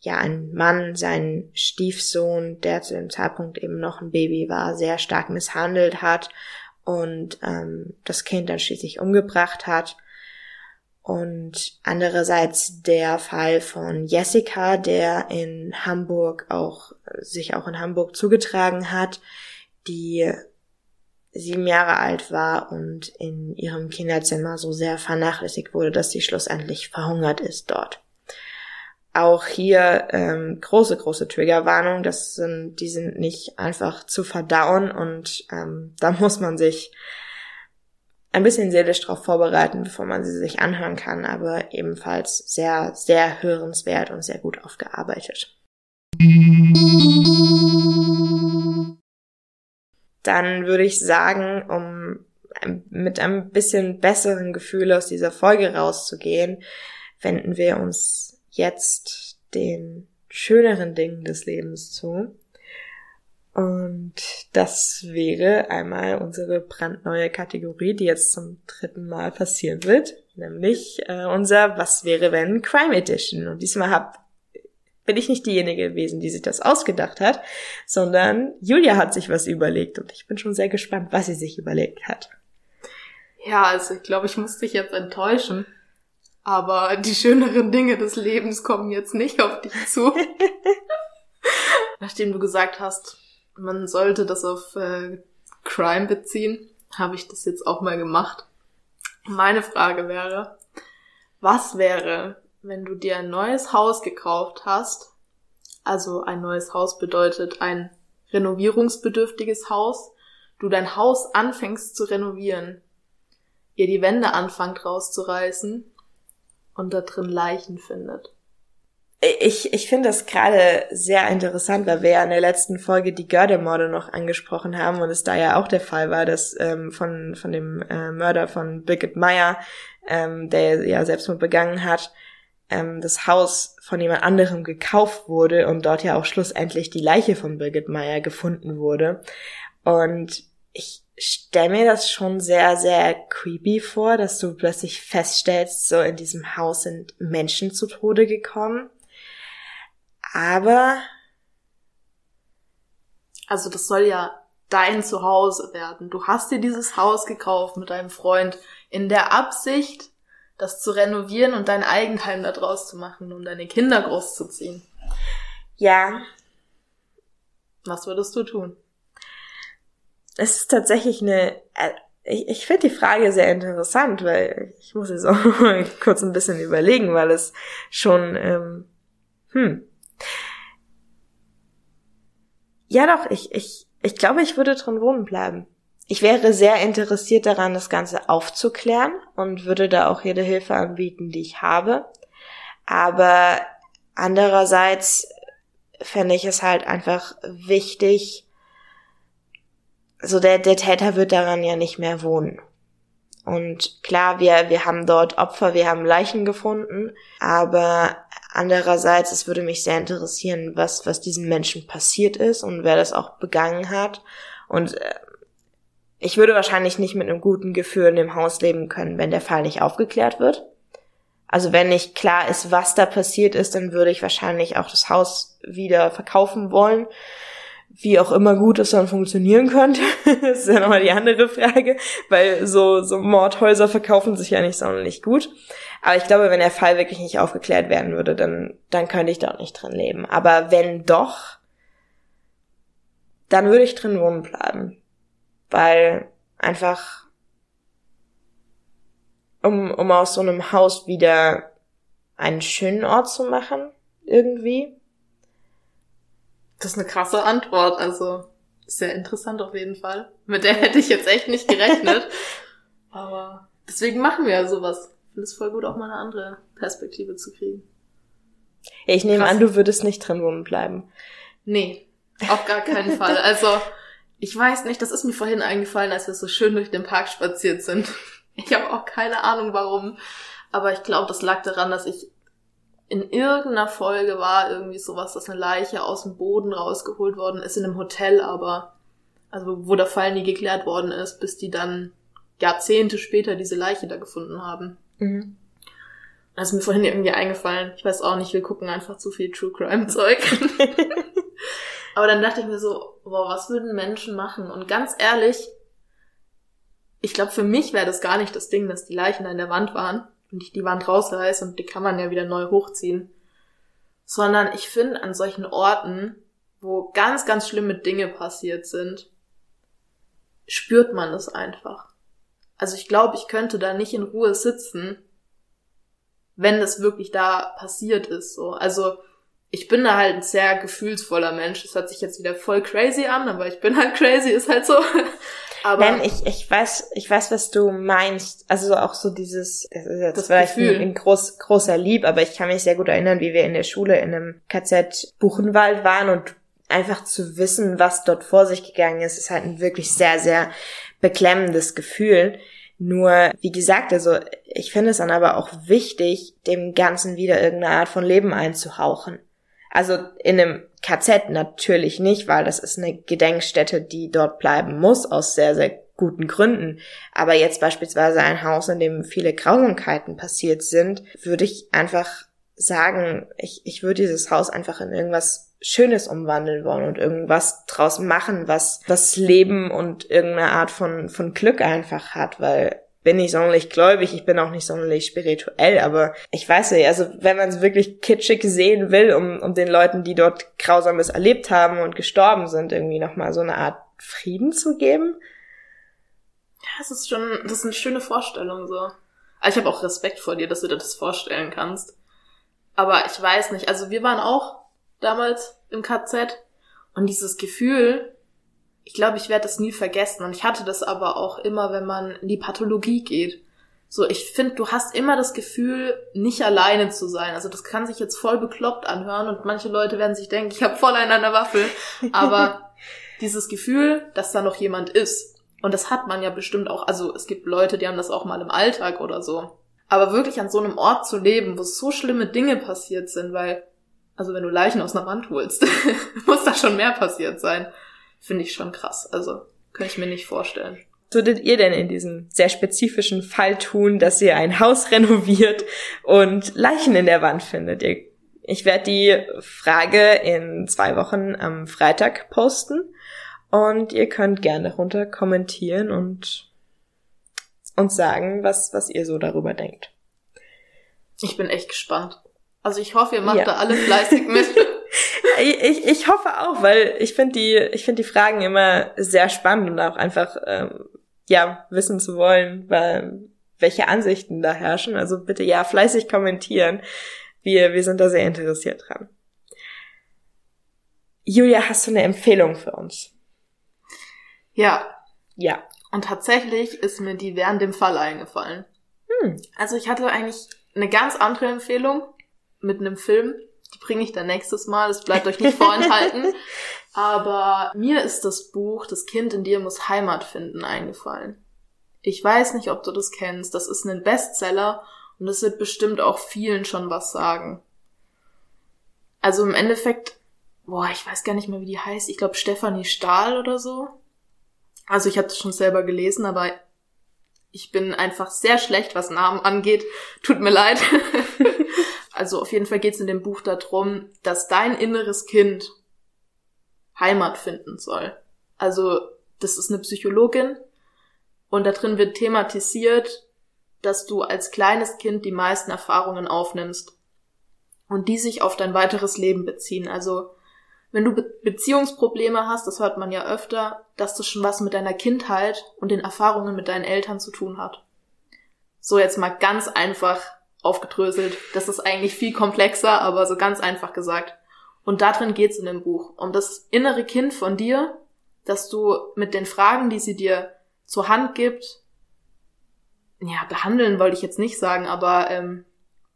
ja, ein Mann seinen Stiefsohn, der zu dem Zeitpunkt eben noch ein Baby war, sehr stark misshandelt hat und ähm, das Kind dann schließlich umgebracht hat. Und andererseits der Fall von Jessica, der in Hamburg auch, sich auch in Hamburg zugetragen hat, die sieben Jahre alt war und in ihrem Kinderzimmer so sehr vernachlässigt wurde, dass sie schlussendlich verhungert ist dort. Auch hier ähm, große, große Triggerwarnung. Das sind, die sind nicht einfach zu verdauen und ähm, da *laughs* muss man sich ein bisschen seelisch darauf vorbereiten, bevor man sie sich anhören kann, aber ebenfalls sehr, sehr hörenswert und sehr gut aufgearbeitet. Dann würde ich sagen, um mit einem bisschen besseren Gefühl aus dieser Folge rauszugehen, wenden wir uns jetzt den schöneren Dingen des Lebens zu. Und das wäre einmal unsere brandneue Kategorie, die jetzt zum dritten Mal passieren wird, nämlich äh, unser Was wäre wenn Crime Edition. Und diesmal hab, bin ich nicht diejenige gewesen, die sich das ausgedacht hat, sondern Julia hat sich was überlegt und ich bin schon sehr gespannt, was sie sich überlegt hat. Ja, also ich glaube, ich muss dich jetzt enttäuschen. Aber die schöneren Dinge des Lebens kommen jetzt nicht auf dich zu. *laughs* Nachdem du gesagt hast, man sollte das auf äh, Crime beziehen, habe ich das jetzt auch mal gemacht. Meine Frage wäre, was wäre, wenn du dir ein neues Haus gekauft hast? Also ein neues Haus bedeutet ein renovierungsbedürftiges Haus. Du dein Haus anfängst zu renovieren, ihr die Wände anfangt rauszureißen und da drin Leichen findet. Ich, ich finde das gerade sehr interessant, weil wir ja in der letzten Folge die Görde-Morde noch angesprochen haben und es da ja auch der Fall war, dass ähm, von, von dem äh, Mörder von Birgit Meyer, ähm, der ja Selbstmord begangen hat, ähm, das Haus von jemand anderem gekauft wurde und dort ja auch schlussendlich die Leiche von Birgit Meyer gefunden wurde. Und ich stelle mir das schon sehr, sehr creepy vor, dass du plötzlich feststellst, so in diesem Haus sind Menschen zu Tode gekommen. Aber. Also das soll ja dein Zuhause werden. Du hast dir dieses Haus gekauft mit deinem Freund in der Absicht, das zu renovieren und dein Eigenheim da draus zu machen, um deine Kinder großzuziehen. Ja. Was würdest du tun? es ist tatsächlich eine, äh, ich, ich finde die Frage sehr interessant, weil ich muss jetzt auch *laughs* kurz ein bisschen überlegen, weil es schon, ähm, hm. Ja doch, ich, ich, ich glaube, ich würde drin wohnen bleiben. Ich wäre sehr interessiert daran, das Ganze aufzuklären und würde da auch jede Hilfe anbieten, die ich habe. Aber andererseits fände ich es halt einfach wichtig, so der, der Täter wird daran ja nicht mehr wohnen. Und klar, wir, wir haben dort Opfer, wir haben Leichen gefunden, aber andererseits, es würde mich sehr interessieren, was, was diesen Menschen passiert ist und wer das auch begangen hat. Und äh, ich würde wahrscheinlich nicht mit einem guten Gefühl in dem Haus leben können, wenn der Fall nicht aufgeklärt wird. Also wenn nicht klar ist, was da passiert ist, dann würde ich wahrscheinlich auch das Haus wieder verkaufen wollen wie auch immer gut es dann funktionieren könnte, *laughs* das ist ja nochmal die andere Frage, weil so, so Mordhäuser verkaufen sich ja nicht sonderlich gut. Aber ich glaube, wenn der Fall wirklich nicht aufgeklärt werden würde, dann, dann könnte ich da auch nicht drin leben. Aber wenn doch, dann würde ich drin wohnen bleiben. Weil einfach, um, um aus so einem Haus wieder einen schönen Ort zu machen, irgendwie, das ist eine krasse Antwort, also sehr interessant auf jeden Fall. Mit der hätte ich jetzt echt nicht gerechnet. *laughs* Aber deswegen machen wir ja sowas. Ich finde es voll gut, auch mal eine andere Perspektive zu kriegen. Ja, ich nehme Krass. an, du würdest nicht drin wohnen bleiben. Nee, auf gar keinen Fall. Also, ich weiß nicht, das ist mir vorhin eingefallen, als wir so schön durch den Park spaziert sind. *laughs* Ich habe auch keine Ahnung warum. Aber ich glaube, das lag daran, dass ich in irgendeiner Folge war irgendwie sowas, dass eine Leiche aus dem Boden rausgeholt worden ist, in einem Hotel aber. Also wo der Fall nie geklärt worden ist, bis die dann Jahrzehnte später diese Leiche da gefunden haben. Mhm. Das ist mir vorhin irgendwie eingefallen. Ich weiß auch nicht, wir gucken einfach zu viel True Crime Zeug. *laughs* aber dann dachte ich mir so, wow, was würden Menschen machen? Und ganz ehrlich, ich glaube, für mich wäre das gar nicht das Ding, dass die Leichen an der Wand waren und ich die Wand rausreiße und die kann man ja wieder neu hochziehen. Sondern ich finde an solchen Orten, wo ganz, ganz schlimme Dinge passiert sind, spürt man das einfach. Also ich glaube, ich könnte da nicht in Ruhe sitzen, wenn das wirklich da passiert ist, so. Also, ich bin da halt ein sehr gefühlsvoller Mensch. Das hört sich jetzt wieder voll crazy an, aber ich bin halt crazy, ist halt so. *laughs* Aber Nein, ich, ich weiß, ich weiß, was du meinst. Also auch so dieses, das ist jetzt Das vielleicht Gefühl. ein, ein groß, großer Lieb, aber ich kann mich sehr gut erinnern, wie wir in der Schule in einem KZ Buchenwald waren und einfach zu wissen, was dort vor sich gegangen ist, ist halt ein wirklich sehr, sehr beklemmendes Gefühl. Nur, wie gesagt, also ich finde es dann aber auch wichtig, dem Ganzen wieder irgendeine Art von Leben einzuhauchen. Also in einem KZ natürlich nicht, weil das ist eine Gedenkstätte, die dort bleiben muss, aus sehr, sehr guten Gründen. Aber jetzt beispielsweise ein Haus, in dem viele Grausamkeiten passiert sind, würde ich einfach sagen, ich, ich würde dieses Haus einfach in irgendwas Schönes umwandeln wollen und irgendwas draus machen, was, was Leben und irgendeine Art von, von Glück einfach hat, weil bin nicht sonderlich gläubig, ich bin auch nicht sonderlich spirituell, aber ich weiß nicht, also wenn man es wirklich kitschig sehen will, um, um den Leuten, die dort Grausames erlebt haben und gestorben sind, irgendwie nochmal so eine Art Frieden zu geben. Ja, das ist schon, das ist eine schöne Vorstellung so. Aber ich habe auch Respekt vor dir, dass du dir das vorstellen kannst. Aber ich weiß nicht, also wir waren auch damals im KZ und dieses Gefühl, ich glaube, ich werde das nie vergessen. Und ich hatte das aber auch immer, wenn man in die Pathologie geht. So, ich finde, du hast immer das Gefühl, nicht alleine zu sein. Also das kann sich jetzt voll bekloppt anhören und manche Leute werden sich denken, ich habe voll einen an der Waffel. Aber *laughs* dieses Gefühl, dass da noch jemand ist. Und das hat man ja bestimmt auch. Also es gibt Leute, die haben das auch mal im Alltag oder so. Aber wirklich an so einem Ort zu leben, wo so schlimme Dinge passiert sind, weil, also wenn du Leichen aus einer Wand holst, *laughs* muss da schon mehr passiert sein. Finde ich schon krass. Also, könnte ich mir nicht vorstellen. Würdet ihr denn in diesem sehr spezifischen Fall tun, dass ihr ein Haus *laughs* renoviert und Leichen in der Wand findet? Ihr, ich werde die Frage in zwei Wochen am Freitag posten und ihr könnt gerne darunter kommentieren und uns sagen, was, was ihr so darüber denkt. Ich bin echt gespannt. Also ich hoffe, ihr macht Ja. da alle fleißig mit. *laughs* Ich, ich, hoffe auch, weil ich finde die, ich finde die Fragen immer sehr spannend und auch einfach, ähm, ja, wissen zu wollen, weil, welche Ansichten da herrschen. Also bitte ja fleißig kommentieren. Wir, wir sind da sehr interessiert dran. Julia, hast du eine Empfehlung für uns? ja, Ja. und tatsächlich ist mir die während dem Fall eingefallen. Hm. Also ich hatte eigentlich eine ganz andere Empfehlung mit einem Film. Die bringe ich dann nächstes Mal. Es bleibt euch nicht vorenthalten. *laughs* Aber mir ist das Buch Das Kind in dir muss Heimat finden eingefallen. Ich weiß nicht, ob du das kennst. Das ist ein Bestseller und das wird bestimmt auch vielen schon was sagen. Also im Endeffekt, boah, ich weiß gar nicht mehr, wie die heißt. Ich glaube Stefanie Stahl oder so. Also ich habe das schon selber gelesen, aber ich bin einfach sehr schlecht, was Namen angeht. Tut mir leid. *laughs* also auf jeden Fall geht es in dem Buch darum, dass dein inneres Kind Heimat finden soll. Also das ist eine Psychologin und da drin wird thematisiert, dass du als kleines Kind die meisten Erfahrungen aufnimmst und die sich auf dein weiteres Leben beziehen. Also wenn du Be Beziehungsprobleme hast, das hört man ja öfter, dass das schon was mit deiner Kindheit und den Erfahrungen mit deinen Eltern zu tun hat. So jetzt mal ganz einfach aufgedröselt. Das ist eigentlich viel komplexer, aber so ganz einfach gesagt. Und darin geht's in dem Buch. Um das innere Kind von dir, dass du mit den Fragen, die sie dir zur Hand gibt, ja, behandeln wollte ich jetzt nicht sagen, aber ähm,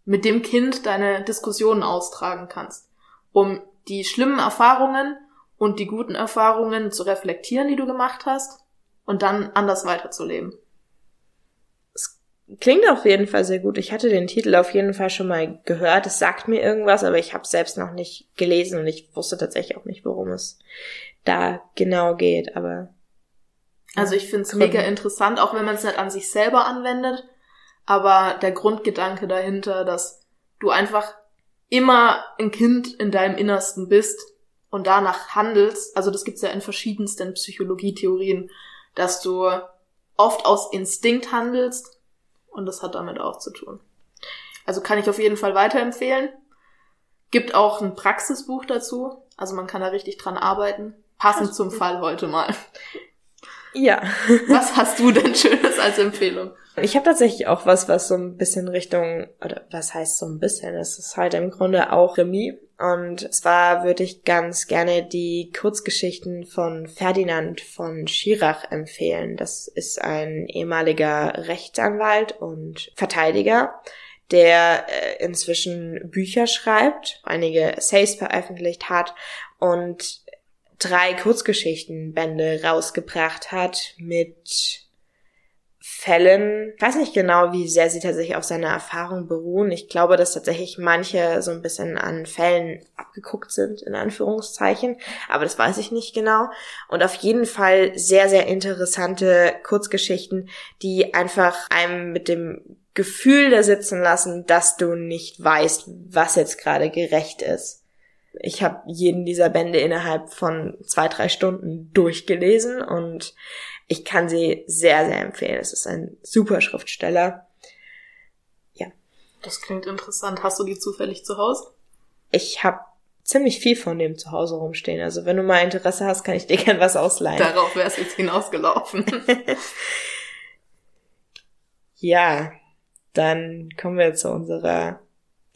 mit dem Kind deine Diskussionen austragen kannst. Um die schlimmen Erfahrungen und die guten Erfahrungen zu reflektieren, die du gemacht hast, und dann anders weiterzuleben. Klingt auf jeden Fall sehr gut. Ich hatte den Titel auf jeden Fall schon mal gehört. Es sagt mir irgendwas, aber ich habe selbst noch nicht gelesen und ich wusste tatsächlich auch nicht, worum es da genau geht. Aber Also ich finde es mega interessant, auch wenn man es nicht an sich selber anwendet, aber der Grundgedanke dahinter, dass du einfach immer ein Kind in deinem Innersten bist und danach handelst, also das gibt's ja in verschiedensten Psychologietheorien, dass du oft aus Instinkt handelst und das hat damit auch zu tun. Also kann ich auf jeden Fall weiterempfehlen. Gibt auch ein Praxisbuch dazu, also man kann da richtig dran arbeiten. Passend zum Fall heute mal. ja. Was hast du denn Schönes als Empfehlung? Ich habe tatsächlich auch was, was so ein bisschen Richtung, oder was heißt so ein bisschen, es ist halt im Grunde auch Remi. Und zwar würde ich ganz gerne die Kurzgeschichten von Ferdinand von Schirach empfehlen. Das ist ein ehemaliger Rechtsanwalt und Verteidiger, der äh, inzwischen Bücher schreibt, einige Essays veröffentlicht hat und drei Kurzgeschichtenbände rausgebracht hat mit Fällen, ich weiß nicht genau, wie sehr sie tatsächlich auf seiner Erfahrung beruhen. Ich glaube, dass tatsächlich manche so ein bisschen an Fällen abgeguckt sind, in Anführungszeichen, aber das weiß ich nicht genau. Und auf jeden Fall sehr, sehr interessante Kurzgeschichten, die einfach einem mit dem Gefühl da sitzen lassen, dass du nicht weißt, was jetzt gerade gerecht ist. Ich habe jeden dieser Bände innerhalb von zwei, drei Stunden durchgelesen und ich kann sie sehr, sehr empfehlen. Es ist ein super Schriftsteller. Ja. Das klingt interessant. Hast du die zufällig zu Hause? Ich habe ziemlich viel von dem zu Hause rumstehen. Also wenn du mal Interesse hast, kann ich dir *laughs* gern was ausleihen. Darauf wäre es jetzt hinausgelaufen. *laughs* ja, dann kommen wir zu unserer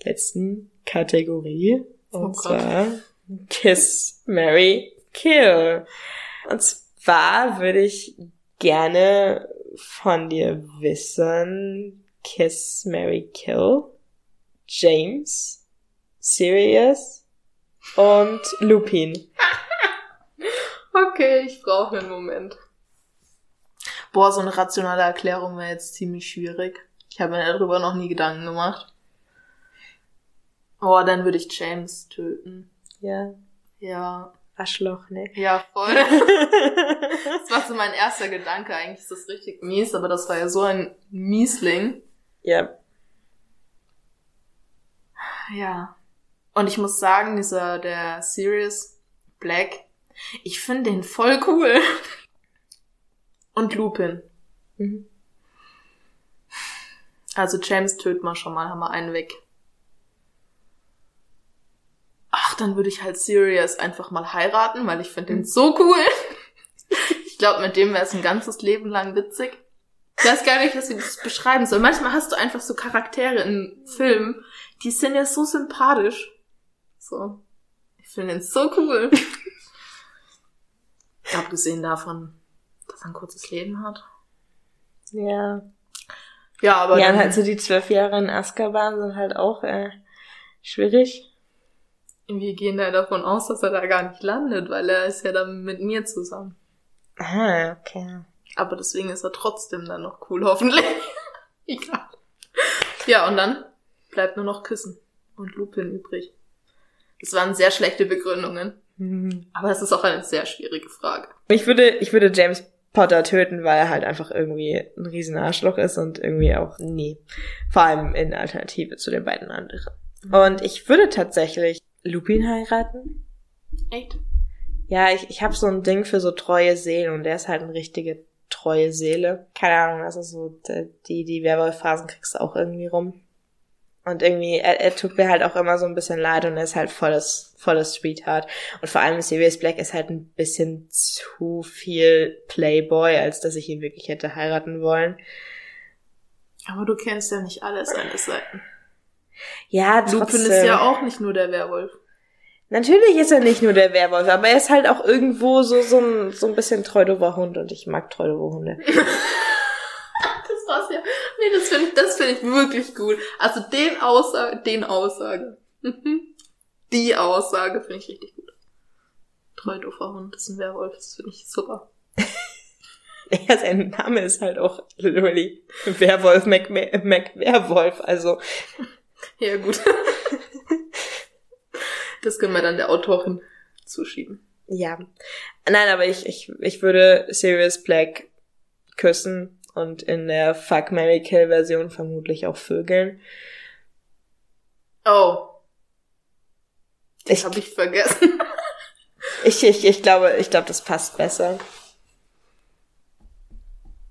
letzten Kategorie. Und oh zwar Kiss, Mary, Kill. Und zwar würde ich gerne von dir wissen, Kiss, Mary, Kill, James, Sirius und Lupin. *laughs* okay, ich brauche einen Moment. Boah, so eine rationale Erklärung wäre jetzt ziemlich schwierig. Ich habe mir darüber noch nie Gedanken gemacht. Oh, dann würde ich James töten. Ja. Ja. Arschloch, ne? Ja, voll. *laughs* das war so mein erster Gedanke. Eigentlich ist das richtig mies, aber das war ja so ein Miesling. Ja. Ja. Und ich muss sagen, dieser, der Sirius Black, ich finde den voll cool. Und Lupin. Mhm. Also James töten wir schon mal, haben wir einen weg. Ach, dann würde ich halt Sirius einfach mal heiraten, weil ich finde den so cool. *laughs* Ich glaube, mit dem wäre es ein ganzes Leben lang witzig. Ich weiß gar nicht, was ich das beschreiben soll. Manchmal hast du einfach so Charaktere in Filmen, die sind ja so sympathisch. So. Ich finde den so cool. *laughs* Abgesehen davon, dass er ein kurzes Leben hat. Ja. Ja, aber. Ja, dann, halt so die zwölf Jahre in Azkaban sind halt auch äh, schwierig. Wir gehen da davon aus, dass er da gar nicht landet, weil er ist ja dann mit mir zusammen. Ah, okay. Aber deswegen ist er trotzdem dann noch cool, *laughs* hoffentlich. Egal. Ja, und dann bleibt nur noch Küssen und Lupin übrig. Das waren sehr schlechte Begründungen. Mhm. Aber es ist auch eine sehr schwierige Frage. Ich würde, ich würde James Potter töten, weil er halt einfach irgendwie ein riesen Arschloch ist und irgendwie auch nie. Vor allem in Alternative zu den beiden anderen. Mhm. Und ich würde tatsächlich Lupin heiraten. Echt? Ja, ich, ich habe so ein Ding für so treue Seelen und der ist halt eine richtige treue Seele. Keine Ahnung, also so die, die Werwolf-Phasen kriegst du auch irgendwie rum. Und irgendwie, er, er tut mir halt auch immer so ein bisschen leid und er ist halt volles, volles Sweetheart. Und vor allem Sirius Black ist halt ein bisschen zu viel Playboy, als dass ich ihn wirklich hätte heiraten wollen. Aber du kennst ja nicht alle seine Seiten. Ja, trotzdem. Lupin ist ja auch nicht nur der Werwolf. Natürlich ist er nicht nur der Werwolf, aber er ist halt auch irgendwo so, so ein, so ein bisschen treudover Hund und ich mag treudover Hunde. *laughs* das war's ja. Nee, das finde ich, das finde ich wirklich gut. Also den Aussage, den Aussage. Mhm. Die Aussage finde ich richtig gut. Treudover Hund ist ein Werwolf, das finde ich super. *laughs* Ja, sein Name ist halt auch literally Werwolf Mac, Mac Werwolf, also. Ja, gut. *laughs* Das können wir dann der Autorin zuschieben. Ja. Nein, aber ich, ich, ich würde Sirius Black küssen und in der Fuck Mary Kill Version vermutlich auch vögeln. Oh. Das habe ich vergessen. *laughs* ich, ich, ich glaube, ich glaube, das passt besser.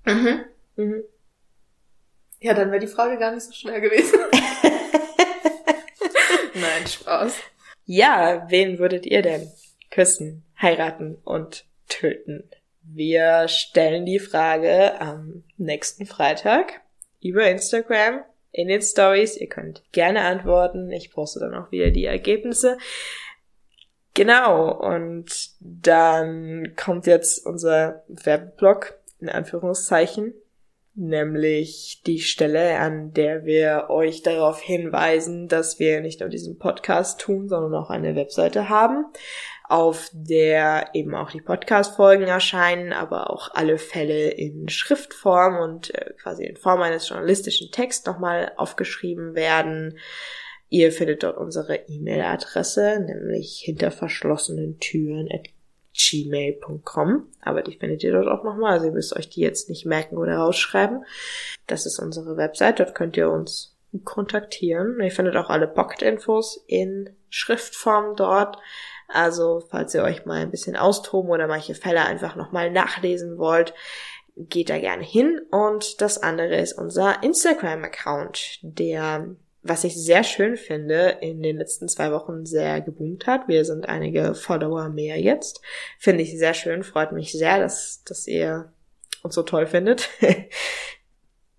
Mhm. Mhm. Ja, dann wäre die Frage gar nicht so schwer gewesen. *laughs* Nein, Spaß. Ja, wen würdet ihr denn küssen, heiraten und töten? Wir stellen die Frage am nächsten Freitag über Instagram in den Stories. Ihr könnt gerne antworten. Ich poste dann auch wieder die Ergebnisse. Genau, und dann kommt jetzt unser Werbeblock in Anführungszeichen, nämlich die Stelle, an der wir euch darauf hinweisen, dass wir nicht nur diesen Podcast tun, sondern auch eine Webseite haben, auf der eben auch die Podcast-Folgen erscheinen, aber auch alle Fälle in Schriftform und äh, quasi in Form eines journalistischen Texts nochmal aufgeschrieben werden. Ihr findet dort unsere E-Mail-Adresse, nämlich hinter verschlossenen Türen at gmail.com. Aber die findet ihr dort auch nochmal. Also ihr müsst euch die jetzt nicht merken oder rausschreiben. Das ist unsere Website. Dort könnt ihr uns kontaktieren. Ihr findet auch alle Pocket-Infos in Schriftform dort. Also, falls ihr euch mal ein bisschen austoben oder manche Fälle einfach nochmal nachlesen wollt, geht da gerne hin. Und das andere ist unser Instagram-Account, der was ich sehr schön finde, in den letzten zwei Wochen sehr geboomt hat. Wir sind einige Follower mehr jetzt. Finde ich sehr schön, freut mich sehr, dass, dass ihr uns so toll findet. *laughs*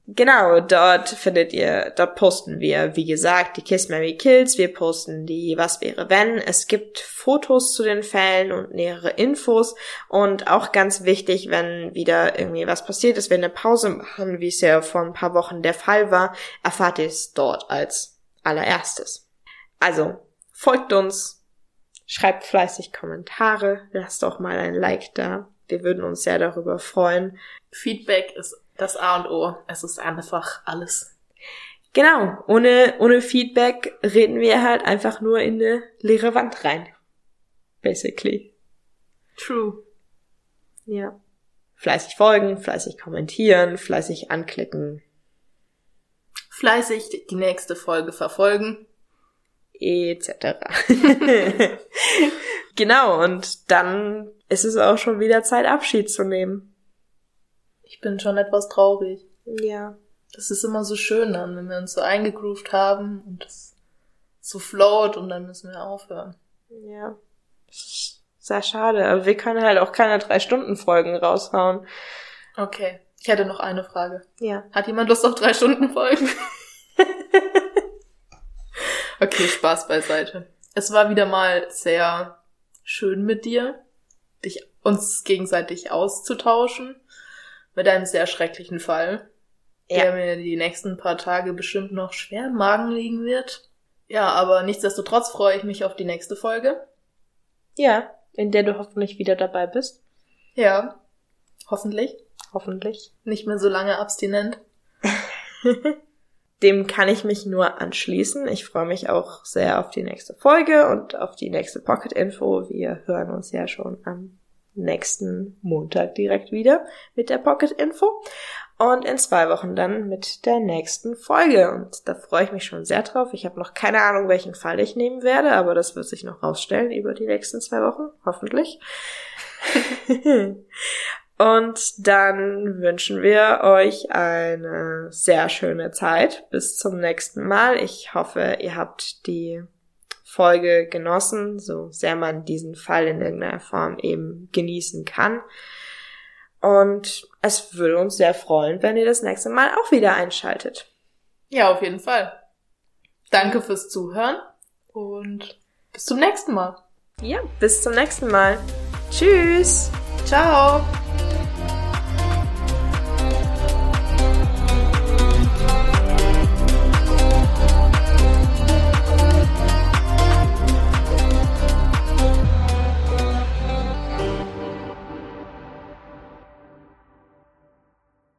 Genau, dort findet ihr, dort posten wir, wie gesagt, die Kiss Mary Kills, wir posten die Was wäre wenn. Es gibt Fotos zu den Fällen und nähere Infos und auch ganz wichtig, wenn wieder irgendwie was passiert ist, wenn eine Pause machen, wie es ja vor ein paar Wochen der Fall war, erfahrt ihr es dort als allererstes. Also, folgt uns, schreibt fleißig Kommentare, lasst doch mal ein Like da. Wir würden uns sehr darüber freuen. Feedback ist das A und O. Es ist einfach alles. Genau, ohne, ohne Feedback reden wir halt einfach nur in eine leere Wand rein. Basically. True. Ja. Fleißig folgen, fleißig kommentieren, fleißig anklicken. Fleißig die nächste Folge verfolgen. Etc. *laughs* genau, und dann ist es auch schon wieder Zeit, Abschied zu nehmen. Ich bin schon etwas traurig. Ja. Das ist immer so schön dann, wenn wir uns so eingegroovt haben und es so float und dann müssen wir aufhören. Ja. Sehr schade. Aber wir können halt auch keine drei Stunden Folgen raushauen. Okay. Ich hätte noch eine Frage. Ja. Hat jemand Lust auf drei Stunden Folgen? *laughs* okay, Spaß beiseite. Es war wieder mal sehr schön mit dir, dich uns gegenseitig auszutauschen mit einem sehr schrecklichen Fall, ja. der mir die nächsten paar Tage bestimmt noch schwer im Magen liegen wird. Ja, aber nichtsdestotrotz freue ich mich auf die nächste Folge. Ja, in der du hoffentlich wieder dabei bist. Ja, hoffentlich. Hoffentlich. Nicht mehr so lange abstinent. *laughs* Dem kann ich mich nur anschließen. Ich freue mich auch sehr auf die nächste Folge und auf die nächste Pocket Info. Wir hören uns ja schon am nächsten Montag direkt wieder mit der Pocket Info und in zwei Wochen dann mit der nächsten Folge. Und da freue ich mich schon sehr drauf. Ich habe noch keine Ahnung, welchen Fall ich nehmen werde, aber das wird sich noch rausstellen über die nächsten zwei Wochen, hoffentlich. *laughs* und dann wünschen wir euch eine sehr schöne Zeit. Bis zum nächsten Mal. Ich hoffe, ihr habt die Folge genossen, so sehr man diesen Fall in irgendeiner Form eben genießen kann. Und es würde uns sehr freuen, wenn ihr das nächste Mal auch wieder einschaltet. Ja, auf jeden Fall. Danke fürs Zuhören und bis zum nächsten Mal. Ja, bis zum nächsten Mal. Tschüss. Ciao.